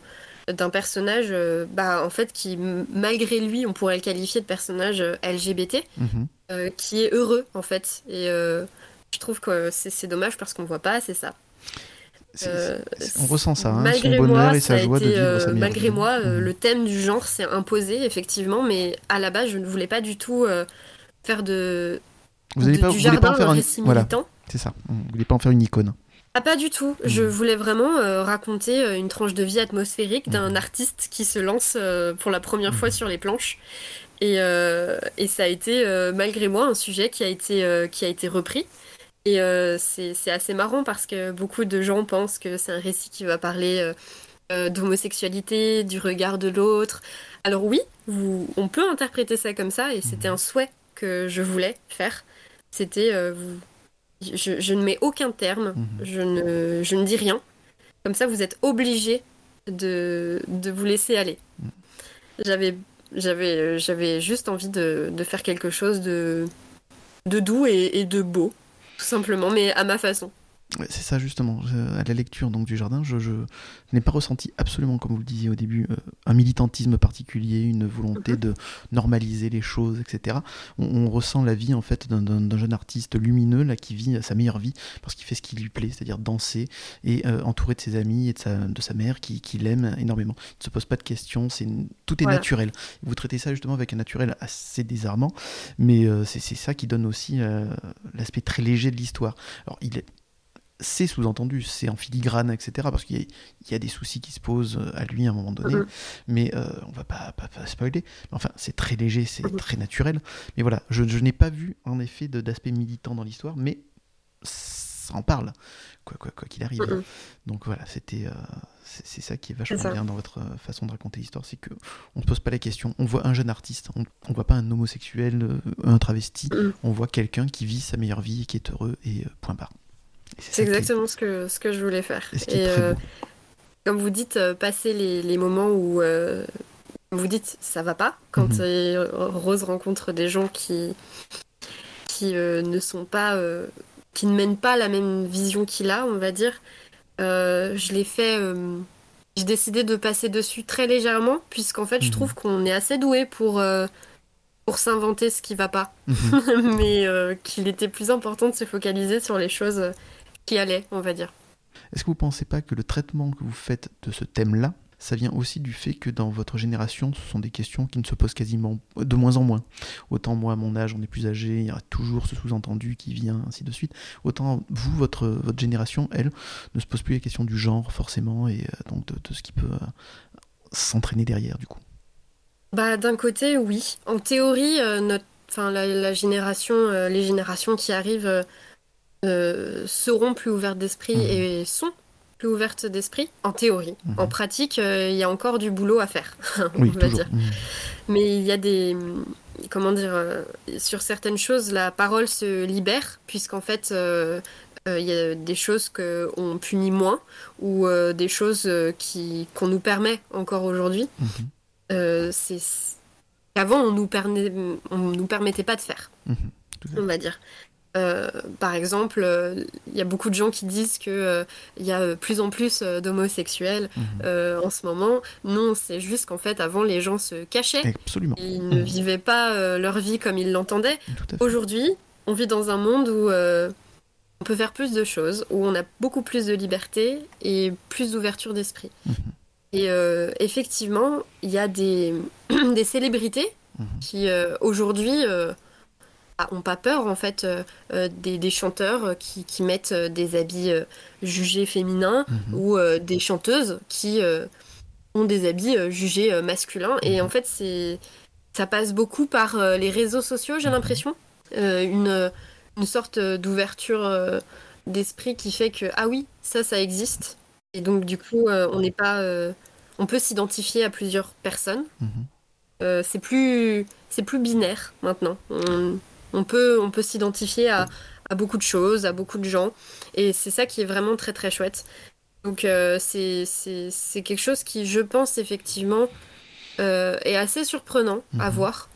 Speaker 2: d'un personnage euh, bah, en fait qui malgré lui on pourrait le qualifier de personnage euh, LGBT mhm. euh, qui est heureux en fait et je trouve que c'est dommage parce qu'on voit pas c'est ça
Speaker 1: on ressent ça, hein, son bonheur et sa joie de vivre sa
Speaker 2: Malgré moi, mhm. le thème du genre s'est imposé, effectivement, mais à la base, je ne voulais pas du tout faire de,
Speaker 1: vous de, pas, du jardin un récit militant. C'est ça, vous voulez pas en faire une icône.
Speaker 2: Ah pas du tout. Je hmm. voulais vraiment euh, raconter euh, une tranche de vie atmosphérique d'un hmm. artiste qui se lance euh, pour la première fois hmm. sur les planches. Et, et ça a été, malgré moi, un sujet qui a été, qui a été repris. Et c'est assez marrant parce que beaucoup de gens pensent que c'est un récit qui va parler d'homosexualité, du regard de l'autre. Alors oui, vous, on peut interpréter ça comme ça et c'était un souhait que je voulais faire. C'était vous je, ne mets aucun terme, mhm. je, ne, je ne dis rien. Comme ça, vous êtes obligé de, de vous laisser aller. Mhm. J'avais j'avais j'avais juste envie de, de, faire quelque chose de de doux et, et, de beau tout simplement mais à ma façon
Speaker 1: c'est ça justement, à la lecture donc du jardin, je, n'ai pas ressenti absolument, comme vous le disiez au début, euh, un militantisme particulier, une volonté de normaliser les choses, etc. On, ressent la vie en fait d'un jeune artiste lumineux là qui vit sa meilleure vie parce qu'il fait ce qui lui plaît, c'est-à-dire danser et euh, entouré de ses amis et de sa, de sa mère qui, qui l'aime énormément. Il ne se pose pas de questions, c'est tout est naturel. Vous traitez ça justement avec un naturel assez désarmant, mais euh, c'est ça qui donne aussi l'aspect très léger de l'histoire. Alors il est c'est sous-entendu, c'est en filigrane, etc. Parce qu'il y, a des soucis qui se posent euh, à lui à un moment donné, mhm. mais euh, on va pas, pas, spoiler. Enfin, c'est très léger, c'est mhm. très naturel. Mais voilà, je, n'ai pas vu en effet d'aspect militant dans l'histoire, mais ça en parle, quoi qu'il quoi, qu'il arrive. Mhm. Donc voilà, c'était, euh, c'est ça qui est vachement bien dans votre façon de raconter l'histoire, c'est que on ne pose pas la question. On voit un jeune artiste, on, ne voit pas un homosexuel, un travesti, on voit quelqu'un qui vit sa meilleure vie et qui est heureux et point barre.
Speaker 2: C'est exactement ce, que, ce que je voulais faire. Et, euh, comme vous dites, euh, passer les, les moments où euh, vous dites ça va pas, quand mhm. Rose rencontre des gens qui, qui ne sont pas. qui ne mènent pas la même vision qu'il a, on va dire, je l'ai fait. j'ai décidé de passer dessus très légèrement, puisqu'en fait, je mhm. trouve qu'on est assez doué pour pour s'inventer ce qui va pas, mhm. mais qu'il était plus important de se focaliser sur les choses qui allait, on va dire.
Speaker 1: Est-ce que vous ne pensez pas que le traitement que vous faites de ce thème-là, ça vient aussi du fait que dans votre génération, ce sont des questions qui ne se posent quasiment de moins en moins. Autant moi, à mon âge, on est plus âgé, il y a toujours ce sous-entendu qui vient, ainsi de suite. Autant vous, votre, votre génération, elle, ne se pose plus la question du genre, forcément, et euh, donc de, ce qui peut euh, s'entraîner derrière, du coup.
Speaker 2: Bah, d'un côté, oui. En théorie, euh, notre, la, génération, les générations qui arrivent euh, seront plus ouvertes d'esprit mhm. et sont plus ouvertes d'esprit, en théorie. Mhm. En pratique, euh, il y a encore du boulot à faire, on va dire. Mhm. Mais il y a des. Comment dire euh, Sur certaines choses, la parole se libère, puisqu'en fait. il y a des choses qu'on punit moins ou des choses qui qu'on nous permet encore aujourd'hui. c'est qu'avant on nous on nous permettait pas de faire, on va dire. Euh, par exemple, euh, il y a beaucoup de gens qui disent qu'il euh, y a plus en plus d'homosexuels mhm. en ce moment. Non, c'est juste qu'en fait, avant, les gens se cachaient.
Speaker 1: Absolument.
Speaker 2: Ils ne mhm. vivaient pas leur vie comme ils l'entendaient. Aujourd'hui, on vit dans un monde où on peut faire plus de choses, où on a beaucoup plus de liberté et plus d'ouverture d'esprit. Mhm. Et effectivement, il y a des, des célébrités qui, aujourd'hui ont pas peur en fait des, chanteurs qui, mettent des habits jugés féminins mhm. ou des chanteuses qui ont des habits jugés masculins. Et mhm. en fait, c'est ça passe beaucoup par les réseaux sociaux, j'ai mhm. l'impression. une, une sorte d'ouverture d'esprit qui fait que ah oui, ça, ça existe. Et donc du coup, on n'est pas, on peut s'identifier à plusieurs personnes. c'est plus, c'est plus binaire maintenant. On, peut, on peut s'identifier à, à, beaucoup de choses, à beaucoup de gens, et c'est ça qui est vraiment très très chouette. Donc c'est, c'est, quelque chose qui, je pense effectivement, est assez surprenant à voir.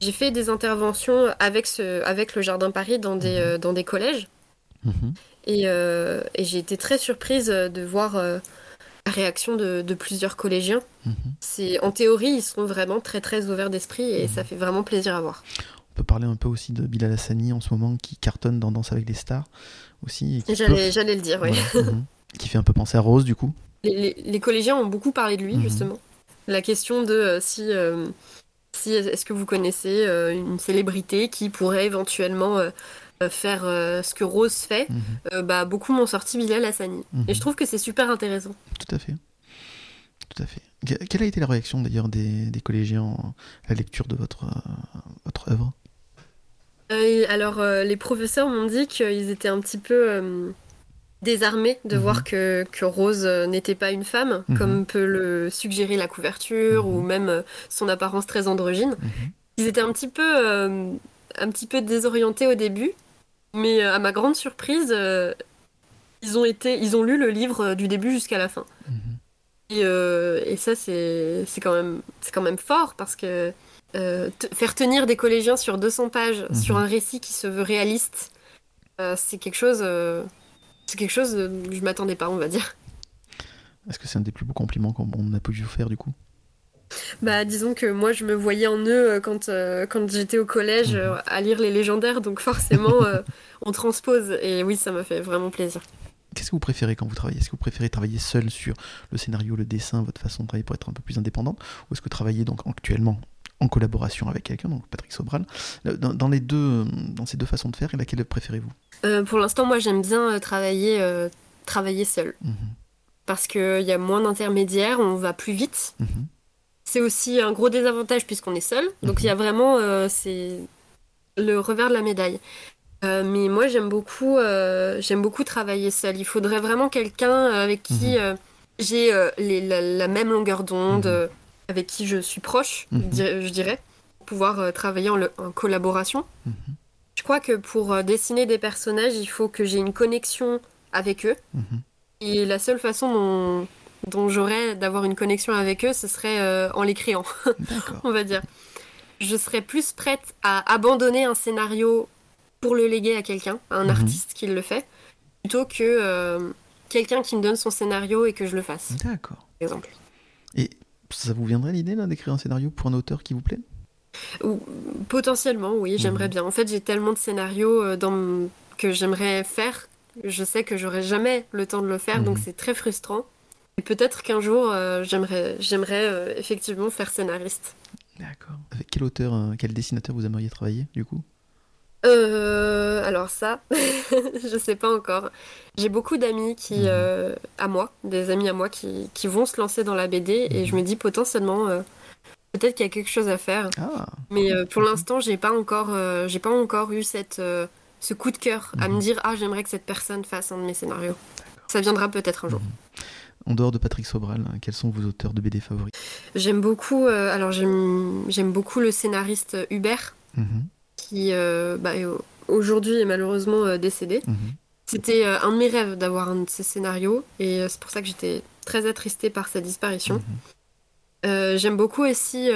Speaker 2: J'ai fait des interventions avec, ce, avec le Jardin Paris dans des, dans des collèges. Euh, et, j'ai été très surprise de voir euh, la réaction de, plusieurs collégiens. Mhm. C'est En théorie, ils sont vraiment très très ouverts d'esprit et ça mhm. fait vraiment plaisir à voir.
Speaker 1: On peut parler un peu aussi de Bilal Hassani en ce moment qui cartonne dans Danse avec les stars aussi.
Speaker 2: J'allais le dire, oui.
Speaker 1: Mhm. qui fait un peu penser à Rose du coup.
Speaker 2: Les, collégiens ont beaucoup parlé de lui justement. La question de euh, si si est-ce que vous connaissez une célébrité qui pourrait éventuellement euh, faire euh, ce que Rose fait, mhm. euh, bah, beaucoup m'ont sorti Bilal Hassani. Mhm. Et je trouve que c'est super intéressant.
Speaker 1: Tout à fait. Tout à fait. Quelle a été la réaction d'ailleurs des, des, collégiens à la lecture de votre, votre œuvre?
Speaker 2: Alors, les professeurs m'ont dit qu'ils étaient un petit peu désarmés de mhm. voir que, que Rose n'était pas une femme, comme peut le suggérer la couverture ou même son apparence très androgyne. Ils étaient un petit peu, un petit peu désorientés au début, mais euh, à ma grande surprise, euh, ils, ont été, ils ont lu le livre euh, du début jusqu'à la fin. Mhm. Et, et, ça, c'est quand, même, quand même fort parce que faire tenir des collégiens sur 200 pages, mhm. sur un récit qui se veut réaliste, c'est quelque chose. c'est quelque chose que je m'attendais pas, on va dire.
Speaker 1: Est-ce que c'est un des plus beaux compliments qu'on a pu vous faire du coup?
Speaker 2: Bah, disons que moi, je me voyais en eux euh, quand, euh, quand j'étais au collège mhm. euh, à lire les légendaires, donc forcément, on transpose. Et oui, ça m'a fait vraiment plaisir.
Speaker 1: Qu'est-ce que vous préférez quand vous travaillez? Est-ce que vous préférez travailler seul sur le scénario, le dessin, votre façon de travailler pour être un peu plus indépendante? Ou est-ce que vous travaillez donc actuellement en collaboration avec quelqu'un, donc Patrick Sobral dans, les deux, dans ces deux façons de faire, laquelle préférez-vous?
Speaker 2: Pour l'instant, moi, j'aime bien travailler, travailler seul. Mhm. Parce qu'il y a moins d'intermédiaires, on va plus vite. Mhm. C'est aussi un gros désavantage puisqu'on est seul. Donc il y a vraiment euh, c'est le revers de la médaille. Euh, mais moi j'aime beaucoup euh, j'aime beaucoup travailler seul. Il faudrait vraiment quelqu'un avec qui mhm. j'ai la, même longueur d'onde, mhm. Avec qui je suis proche, mhm. je dirais, pour pouvoir travailler en, en collaboration. Je crois que pour dessiner des personnages, il faut que j'ai une connexion avec eux. Et la seule façon dont dont j'aurais d'avoir une connexion avec eux, ce serait euh, en les créant, on va dire. Je serais plus prête à abandonner un scénario pour le léguer à quelqu'un, à un mhm. artiste qui le fait, plutôt que euh, quelqu'un qui me donne son scénario et que je le fasse.
Speaker 1: D'accord.
Speaker 2: Exemple.
Speaker 1: Ça vous viendrait l'idée d'écrire un scénario pour un auteur qui vous plaît?
Speaker 2: Potentiellement, oui, j'aimerais mhm. bien. En fait, j'ai tellement de scénarios euh, dans... que j'aimerais faire. Je sais que j'aurai jamais le temps de le faire, donc mhm. c'est très frustrant. Et peut-être qu'un jour, euh, j'aimerais, j'aimerais euh, effectivement faire scénariste.
Speaker 1: D'accord. Avec quel auteur, euh, quel dessinateur vous aimeriez travailler, du coup?
Speaker 2: Alors ça, je sais pas encore. J'ai beaucoup d'amis qui, mhm. à moi, des amis à moi qui, qui, vont se lancer dans la BD et je mhm. me dis potentiellement, peut-être qu'il y a quelque chose à faire. Ah. Mais pour l'instant, j'ai pas encore, j'ai pas encore eu cette, ce coup de cœur à me mhm. dire ah j'aimerais que cette personne fasse un de mes scénarios. Ça viendra peut-être un jour.
Speaker 1: En dehors de Patrick Sobral, hein, quels sont vos auteurs de BD favoris?
Speaker 2: J'aime beaucoup, euh, alors j'aime beaucoup le scénariste Hubert. Qui euh, bah, aujourd'hui est malheureusement euh, décédé. Mhm. C'était un de mes rêves d'avoir un de ses scénarios, et c'est pour ça que j'étais très attristée par sa disparition. Mhm. J'aime beaucoup aussi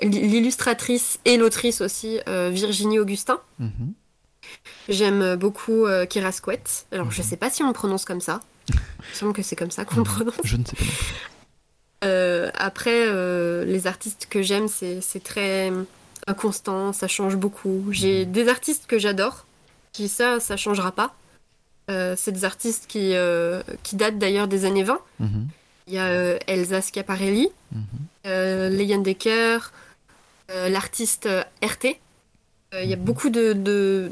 Speaker 2: l'illustratrice et l'autrice aussi, Virginie Augustin. J'aime beaucoup Kira Squett. Alors, je sais pas si on le prononce comme ça. Il me semble que c'est comme ça qu'on prononce.
Speaker 1: Je ne sais pas.
Speaker 2: Euh, après, euh, les artistes que j'aime, c'est très inconstant, ça change beaucoup. J'ai mhm. des artistes que j'adore, qui ça, ça changera pas. Euh, c'est des artistes qui, qui datent d'ailleurs des années 20. Mhm. Il y a Elsa Schiaparelli, mm Decker, l'artiste RT, Il y a mhm. beaucoup de,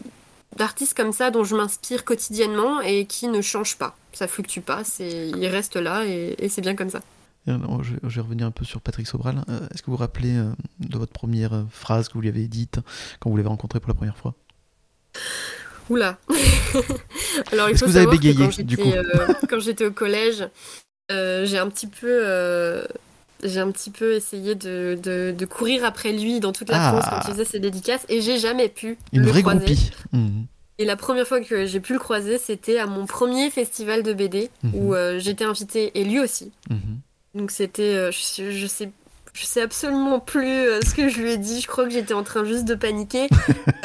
Speaker 2: d'artistes comme ça dont je m'inspire quotidiennement et qui ne changent pas. Ça fluctue pas, c'est, ils restent là et, c'est bien comme ça.
Speaker 1: Je, vais revenir un peu sur Patrick Sobral. Est-ce que vous vous rappelez de votre première phrase que vous lui avez dite quand vous l'avez rencontré pour la première fois?
Speaker 2: Oula
Speaker 1: Alors, il faut que vous avez bégayé, du coup?
Speaker 2: Quand j'étais au collège, euh, j'ai un petit peu euh, j'ai un petit peu essayé de, de, courir après lui dans toute la ah. France quand il faisait ses dédicaces et j'ai jamais pu
Speaker 1: Une
Speaker 2: le
Speaker 1: vraie
Speaker 2: croiser.
Speaker 1: Mhm.
Speaker 2: Et la première fois que j'ai pu le croiser, c'était à mon premier festival de BD mhm. où euh, j'étais invitée et lui aussi. Mhm. Donc c'était, je, je, sais, je sais absolument plus ce que je lui ai dit. Je crois que j'étais en train juste de paniquer.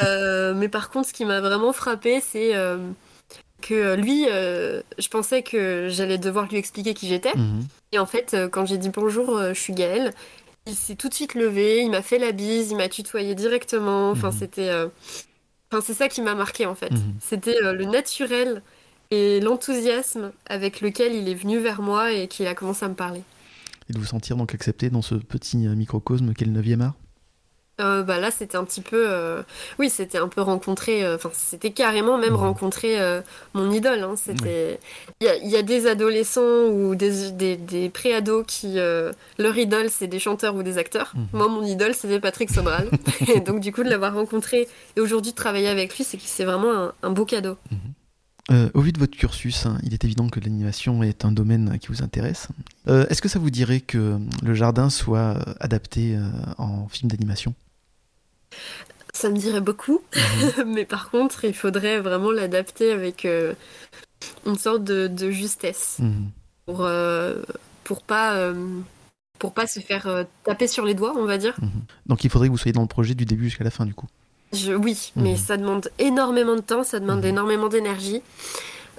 Speaker 2: mais par contre, ce qui m'a vraiment frappé, c'est que euh, lui, euh, je pensais que j'allais devoir lui expliquer qui j'étais. Mhm. Et en fait, euh, quand j'ai dit bonjour, je suis Gaëlle, il s'est tout de suite levé, il m'a fait la bise, il m'a tutoyé directement. Enfin, mhm. c'était. Enfin, c'est ça qui m'a marqué en fait. Mhm. C'était le naturel et l'enthousiasme avec lequel il est venu vers moi et qu'il a commencé à me parler.
Speaker 1: Et de vous sentir donc accepté dans ce petit microcosme qu'est le 9e art?
Speaker 2: Euh, bah là c'était un petit peu euh, oui c'était un peu rencontré euh, enfin c'était carrément même rencontrer mon idole hein. c'était il y, a des adolescents ou des, des, des pré-ados qui leur idole c'est des chanteurs ou des acteurs. Mhm. moi mon idole c'était Patrick Sobral. Et donc du coup de l'avoir rencontré et aujourd'hui de travailler avec lui c'est c'est vraiment un, beau cadeau
Speaker 1: mhm. au vu de votre cursus, hein, il est évident que l'animation est un domaine qui vous intéresse. Est-ce que ça vous dirait que le jardin soit adapté en film d'animation?
Speaker 2: Ça me dirait beaucoup, mhm. mais par contre, il faudrait vraiment l'adapter avec euh, une sorte de, justesse mhm. pour, euh, pour pas. Euh, pour pas se faire taper sur les doigts, on va dire. Mhm.
Speaker 1: Donc il faudrait que vous soyez dans le projet du début jusqu'à la fin, du coup?
Speaker 2: Je, oui, mais ça demande énormément de temps, ça demande énormément d'énergie.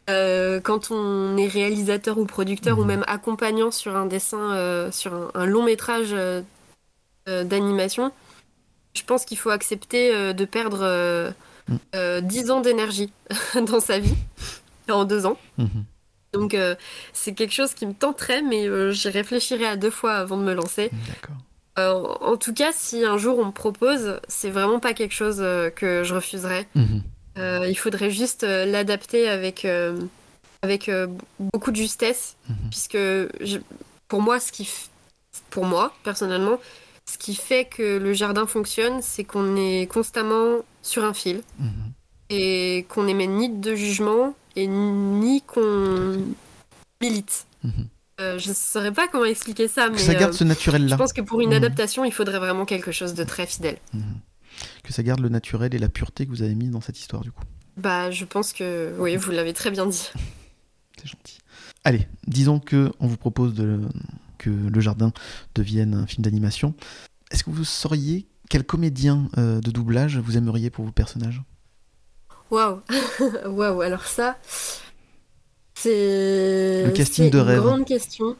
Speaker 2: quand on est réalisateur ou producteur ou même accompagnant sur un dessin, sur un long métrage d'animation, je pense qu'il faut accepter euh, de perdre 10 euh, mm. euh, ans d'énergie dans sa vie en deux ans. Donc c'est quelque chose qui me tenterait, mais j'y réfléchirai à deux fois avant de me lancer. En tout cas, si un jour on me propose, c'est vraiment pas quelque chose que je refuserais. Mm-hmm. il faudrait juste l'adapter avec, avec beaucoup de justesse, mm-hmm. puisque pour moi, ce qui, pour moi personnellement, ce qui fait que le jardin fonctionne, c'est qu'on est constamment sur un fil mhm. et qu'on n'émet ni de jugement et ni qu'on milite. Euh, je ne saurais pas comment expliquer ça, mais
Speaker 1: ça garde euh, ce naturel-là.
Speaker 2: Je pense que pour une mhm. adaptation, il faudrait vraiment quelque chose de très fidèle.
Speaker 1: Que ça garde le naturel et la pureté que vous avez mis dans cette histoire, du coup.
Speaker 2: Bah, je pense que oui, vous l'avez très bien dit.
Speaker 1: C'est gentil. Allez, disons que on vous propose de que Le Jardin devienne un film d'animation. Est-ce que vous sauriez quel comédien euh, de doublage vous aimeriez pour vos personnages?
Speaker 2: Waouh Waouh Alors ça, c'est...
Speaker 1: Le casting de rêve.
Speaker 2: une grande question.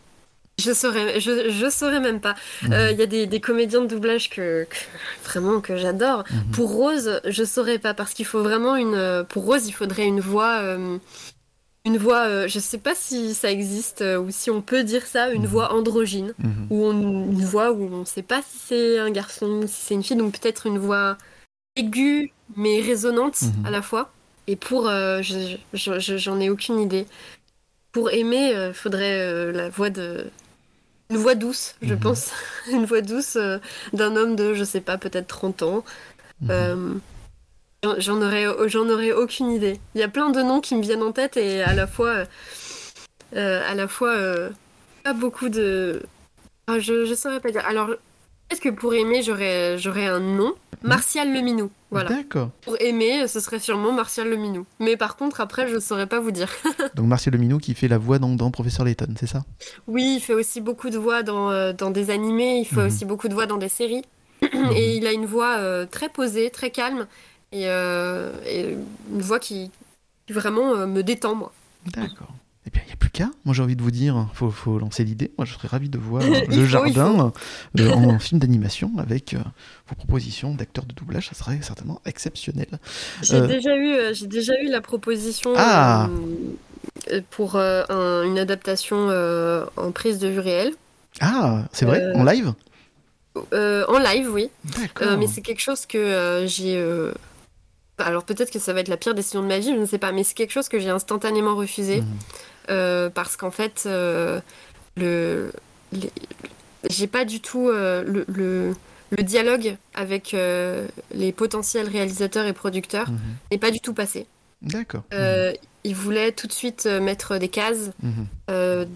Speaker 2: Je saurais, je, je saurais même pas. Mhm. Euh, il y a des, des, comédiens de doublage que, vraiment que j'adore. Mhm. Pour Rose, je saurais pas parce qu'il faut vraiment une. Pour Rose, il faudrait une voix euh, une voix, euh, je sais pas si ça existe euh, ou si on peut dire ça, une mhm. voix androgyne, ou une voix où on sait pas si c'est un garçon ou si c'est une fille, donc peut-être une voix aiguë mais résonante à la fois. Et pour, euh, j'en ai aucune idée. Pour aimer, il faudrait la voix de, une voix douce, je pense, une voix douce d'un homme de, je sais pas, peut-être 30 ans. J'en aurais, j'en aurais aucune idée. Il y a plein de noms qui me viennent en tête et à la fois, euh, à la fois, euh, pas beaucoup de. Ah, je, je saurais pas dire. Alors, est-ce que pour aimer, j'aurais, j'aurais un nom Martial Leminou. Voilà.
Speaker 1: D'accord.
Speaker 2: Pour aimer, ce serait sûrement Martial Leminou. Mais par contre, après, je saurais pas vous dire.
Speaker 1: Donc Martial Leminou qui fait la voix dans, dans Professeur Layton, c'est ça?
Speaker 2: Oui, il fait aussi beaucoup de voix dans, euh, dans des animés, il fait mhm. aussi beaucoup de voix dans des séries. et il a une voix très posée, très calme. Euh, et, une voix qui, vraiment euh, me détend, moi.
Speaker 1: D'accord. Eh bien, il n'y a plus qu'à. Moi, j'ai envie de vous dire, il faut, lancer l'idée. Moi, je serais ravi de voir Le Jardin euh, en film d'animation avec vos propositions d'acteurs de doublage. Ça serait certainement exceptionnel.
Speaker 2: J'ai déjà, eu, j'ai déjà eu la proposition
Speaker 1: ah.
Speaker 2: pour une adaptation en prise de vue réelle.
Speaker 1: Ah, c'est vrai? En live?
Speaker 2: En live, oui. mais c'est quelque chose que j'ai alors peut-être que ça va être la pire décision de ma vie, je ne sais pas, mais c'est quelque chose que j'ai instantanément refusé mhm. Euh, parce qu'en fait, euh, le, j'ai pas du tout euh, le, le, dialogue avec les potentiels réalisateurs et producteurs mhm. n'est pas du tout passé.
Speaker 1: D'accord.
Speaker 2: Ils voulaient tout de suite mettre des cases. Mhm.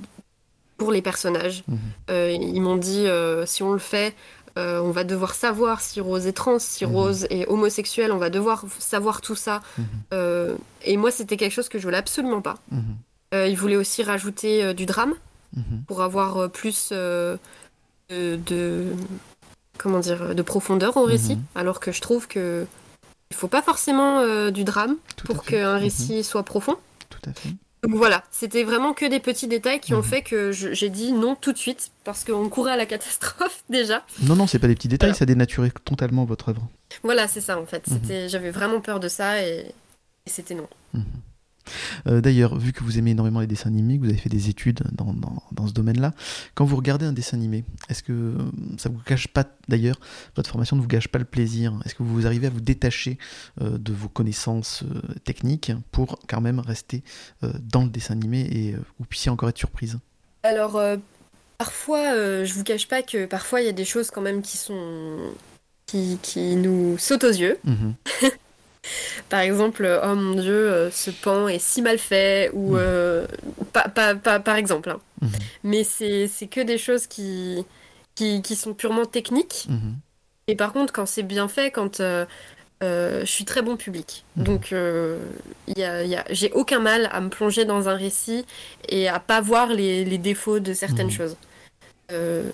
Speaker 2: pour les personnages. ils m'ont dit si on le fait, euh, on va devoir savoir si Rose est trans, si mhm. Rose est homosexuelle, on va devoir savoir tout ça. Mhm. Euh, et moi, c'était quelque chose que je voulais absolument pas. Mhm. Euh, il voulait aussi rajouter du drame pour avoir plus de, comment dire de profondeur au récit, alors que je trouve que il faut pas forcément du drame pour qu'un récit soit profond.
Speaker 1: Tout à fait.
Speaker 2: Donc voilà, c'était vraiment que des petits détails qui ont mhm. fait que j'ai dit non tout de suite parce qu'on courait à la catastrophe déjà.
Speaker 1: Non, non, c'est pas des petits détails, ça dénaturait totalement votre œuvre.
Speaker 2: Voilà, c'est ça en fait. Mhm. J'avais vraiment peur de ça et, c'était non. Mhm.
Speaker 1: Euh, d'ailleurs, vu que vous aimez énormément les dessins animés, que vous avez fait des études dans, dans, ce domaine-là, quand vous regardez un dessin animé, est-ce que euh, ça vous cache pas, d'ailleurs, votre formation ne vous gâche pas le plaisir? Est-ce que vous arrivez à vous détacher euh, de vos connaissances techniques pour quand même rester dans le dessin animé et vous puissiez encore être surprise?
Speaker 2: Alors, parfois, je vous cache pas que parfois il y a des choses quand même qui sont. qui, qui nous sautent aux yeux. Mhm. Par exemple, oh mon dieu, euh, ce pan est si mal fait, ou mm. euh, par exemple. Hein. Mm-hmm. Mais c'est que des choses qui, qui, sont purement techniques. Mm-hmm. Et par contre, quand c'est bien fait, quand euh, je suis très bon public. Mm-hmm. Donc, y a, j'ai aucun mal à me plonger dans un récit et à pas voir les, les défauts de certaines choses.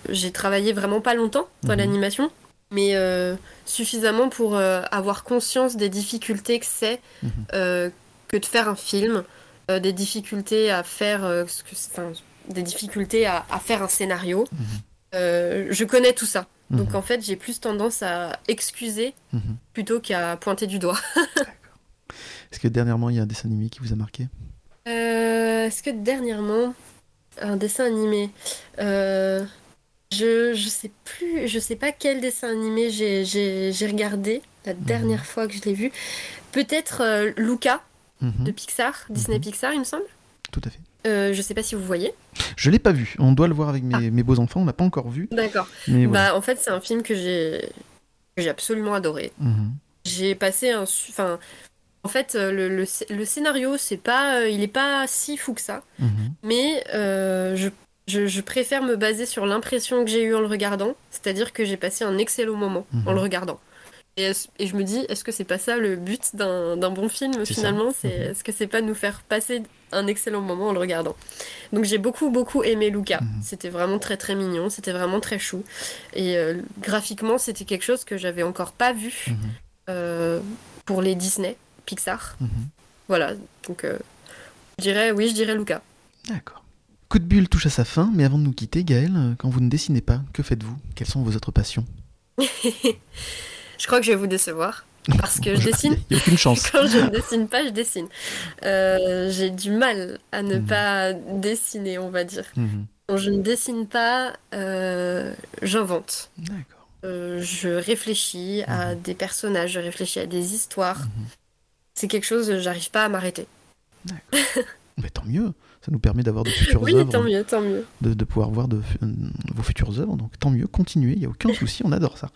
Speaker 2: j'ai travaillé vraiment pas longtemps dans l'animation mais euh, suffisamment pour euh, avoir conscience des difficultés que c'est mhm. euh, que de faire un film, des difficultés à faire, des difficultés à, faire un scénario. Mhm. je connais tout ça. Mhm. Donc en fait, j'ai plus tendance à excuser plutôt qu'à pointer du doigt.
Speaker 1: Est-ce que dernièrement, il y a un dessin animé qui vous a marqué?
Speaker 2: Est-ce que dernièrement, un dessin animé? Je, je sais plus, je sais pas quel dessin animé j'ai regardé la mhm. dernière fois que je l'ai vu. Peut-être euh, Luca mhm. de Pixar, Disney mhm. Pixar, il me semble.
Speaker 1: Tout à fait.
Speaker 2: Euh, je sais pas si vous voyez.
Speaker 1: Je l'ai pas vu. On doit le voir avec mes, ah. beaux enfants. On l'a pas encore vu.
Speaker 2: D'accord. Bah en fait c'est un film que j'ai j'ai absolument adoré. J'ai passé un enfin en fait euh, le, le, scénario c'est pas il est pas si fou que ça. Mais je je, préfère me baser sur l'impression que j'ai eue en le regardant, c'est-à-dire que j'ai passé un excellent moment en le mhm. regardant. Et, je me dis, est-ce que c'est pas ça le but d'un bon film finalement? Mhm. Est-ce que c'est pas nous faire passer un excellent moment en le regardant? Donc j'ai beaucoup beaucoup aimé Luca. Mhm. C'était vraiment très très mignon, c'était vraiment très chou. Et euh, graphiquement, c'était quelque chose que j'avais encore pas vu euh, pour les Disney, Pixar. Voilà, donc euh, je dirais, oui, je dirais Luca.
Speaker 1: D'accord. Coup de bulle touche à sa fin, mais avant de nous quitter, Gaëlle, euh, quand vous ne dessinez pas, que faites-vous? Quelles sont vos autres passions?
Speaker 2: Je crois que je vais vous décevoir. Parce que je dessine.
Speaker 1: Il n'y a aucune chance.
Speaker 2: Quand je ne dessine pas, je dessine. Euh, j'ai du mal à ne mhm. pas dessiner, on va dire. Mhm. Quand je ne dessine pas, euh, j'invente.
Speaker 1: D'accord.
Speaker 2: je réfléchis à mhm. des personnages, je réfléchis à des histoires. C'est quelque chose, j'arrive pas à m'arrêter.
Speaker 1: D'accord. Mais tant mieux ça nous permet d'avoir de futures oui, œuvres.
Speaker 2: tant mieux, tant mieux.
Speaker 1: De, pouvoir voir de, euh, vos futures œuvres. Donc tant mieux, continuez, il n'y a aucun souci, on adore ça.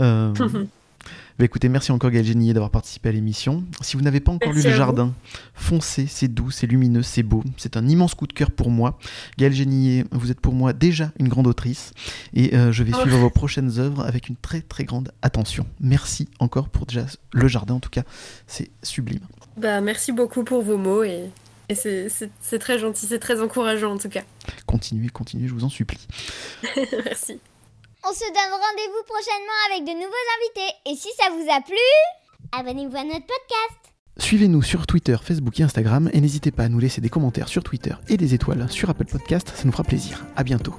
Speaker 1: Euh, bah, écoutez, merci encore Gaël Génier d'avoir participé à l'émission. Si vous n'avez pas encore lu Le Jardin, foncez, c'est doux, c'est lumineux, c'est beau. C'est un immense coup de cœur pour moi. Gaël Génier, vous êtes pour moi déjà une grande autrice et euh, je vais oh. suivre vos prochaines œuvres avec une très très grande attention. Merci encore pour déjà Le Jardin, en tout cas, c'est sublime.
Speaker 2: Bah, merci beaucoup pour vos mots et et c'est très gentil, c'est très encourageant en tout cas.
Speaker 1: Continuez, continuez, je vous en supplie.
Speaker 2: Merci.
Speaker 3: On se donne rendez-vous prochainement avec de nouveaux invités. Et si ça vous a plu, abonnez-vous à notre podcast.
Speaker 1: Suivez-nous sur Twitter, Facebook et Instagram et n'hésitez pas à nous laisser des commentaires sur Twitter et des étoiles sur Apple Podcast, ça nous fera plaisir. À bientôt.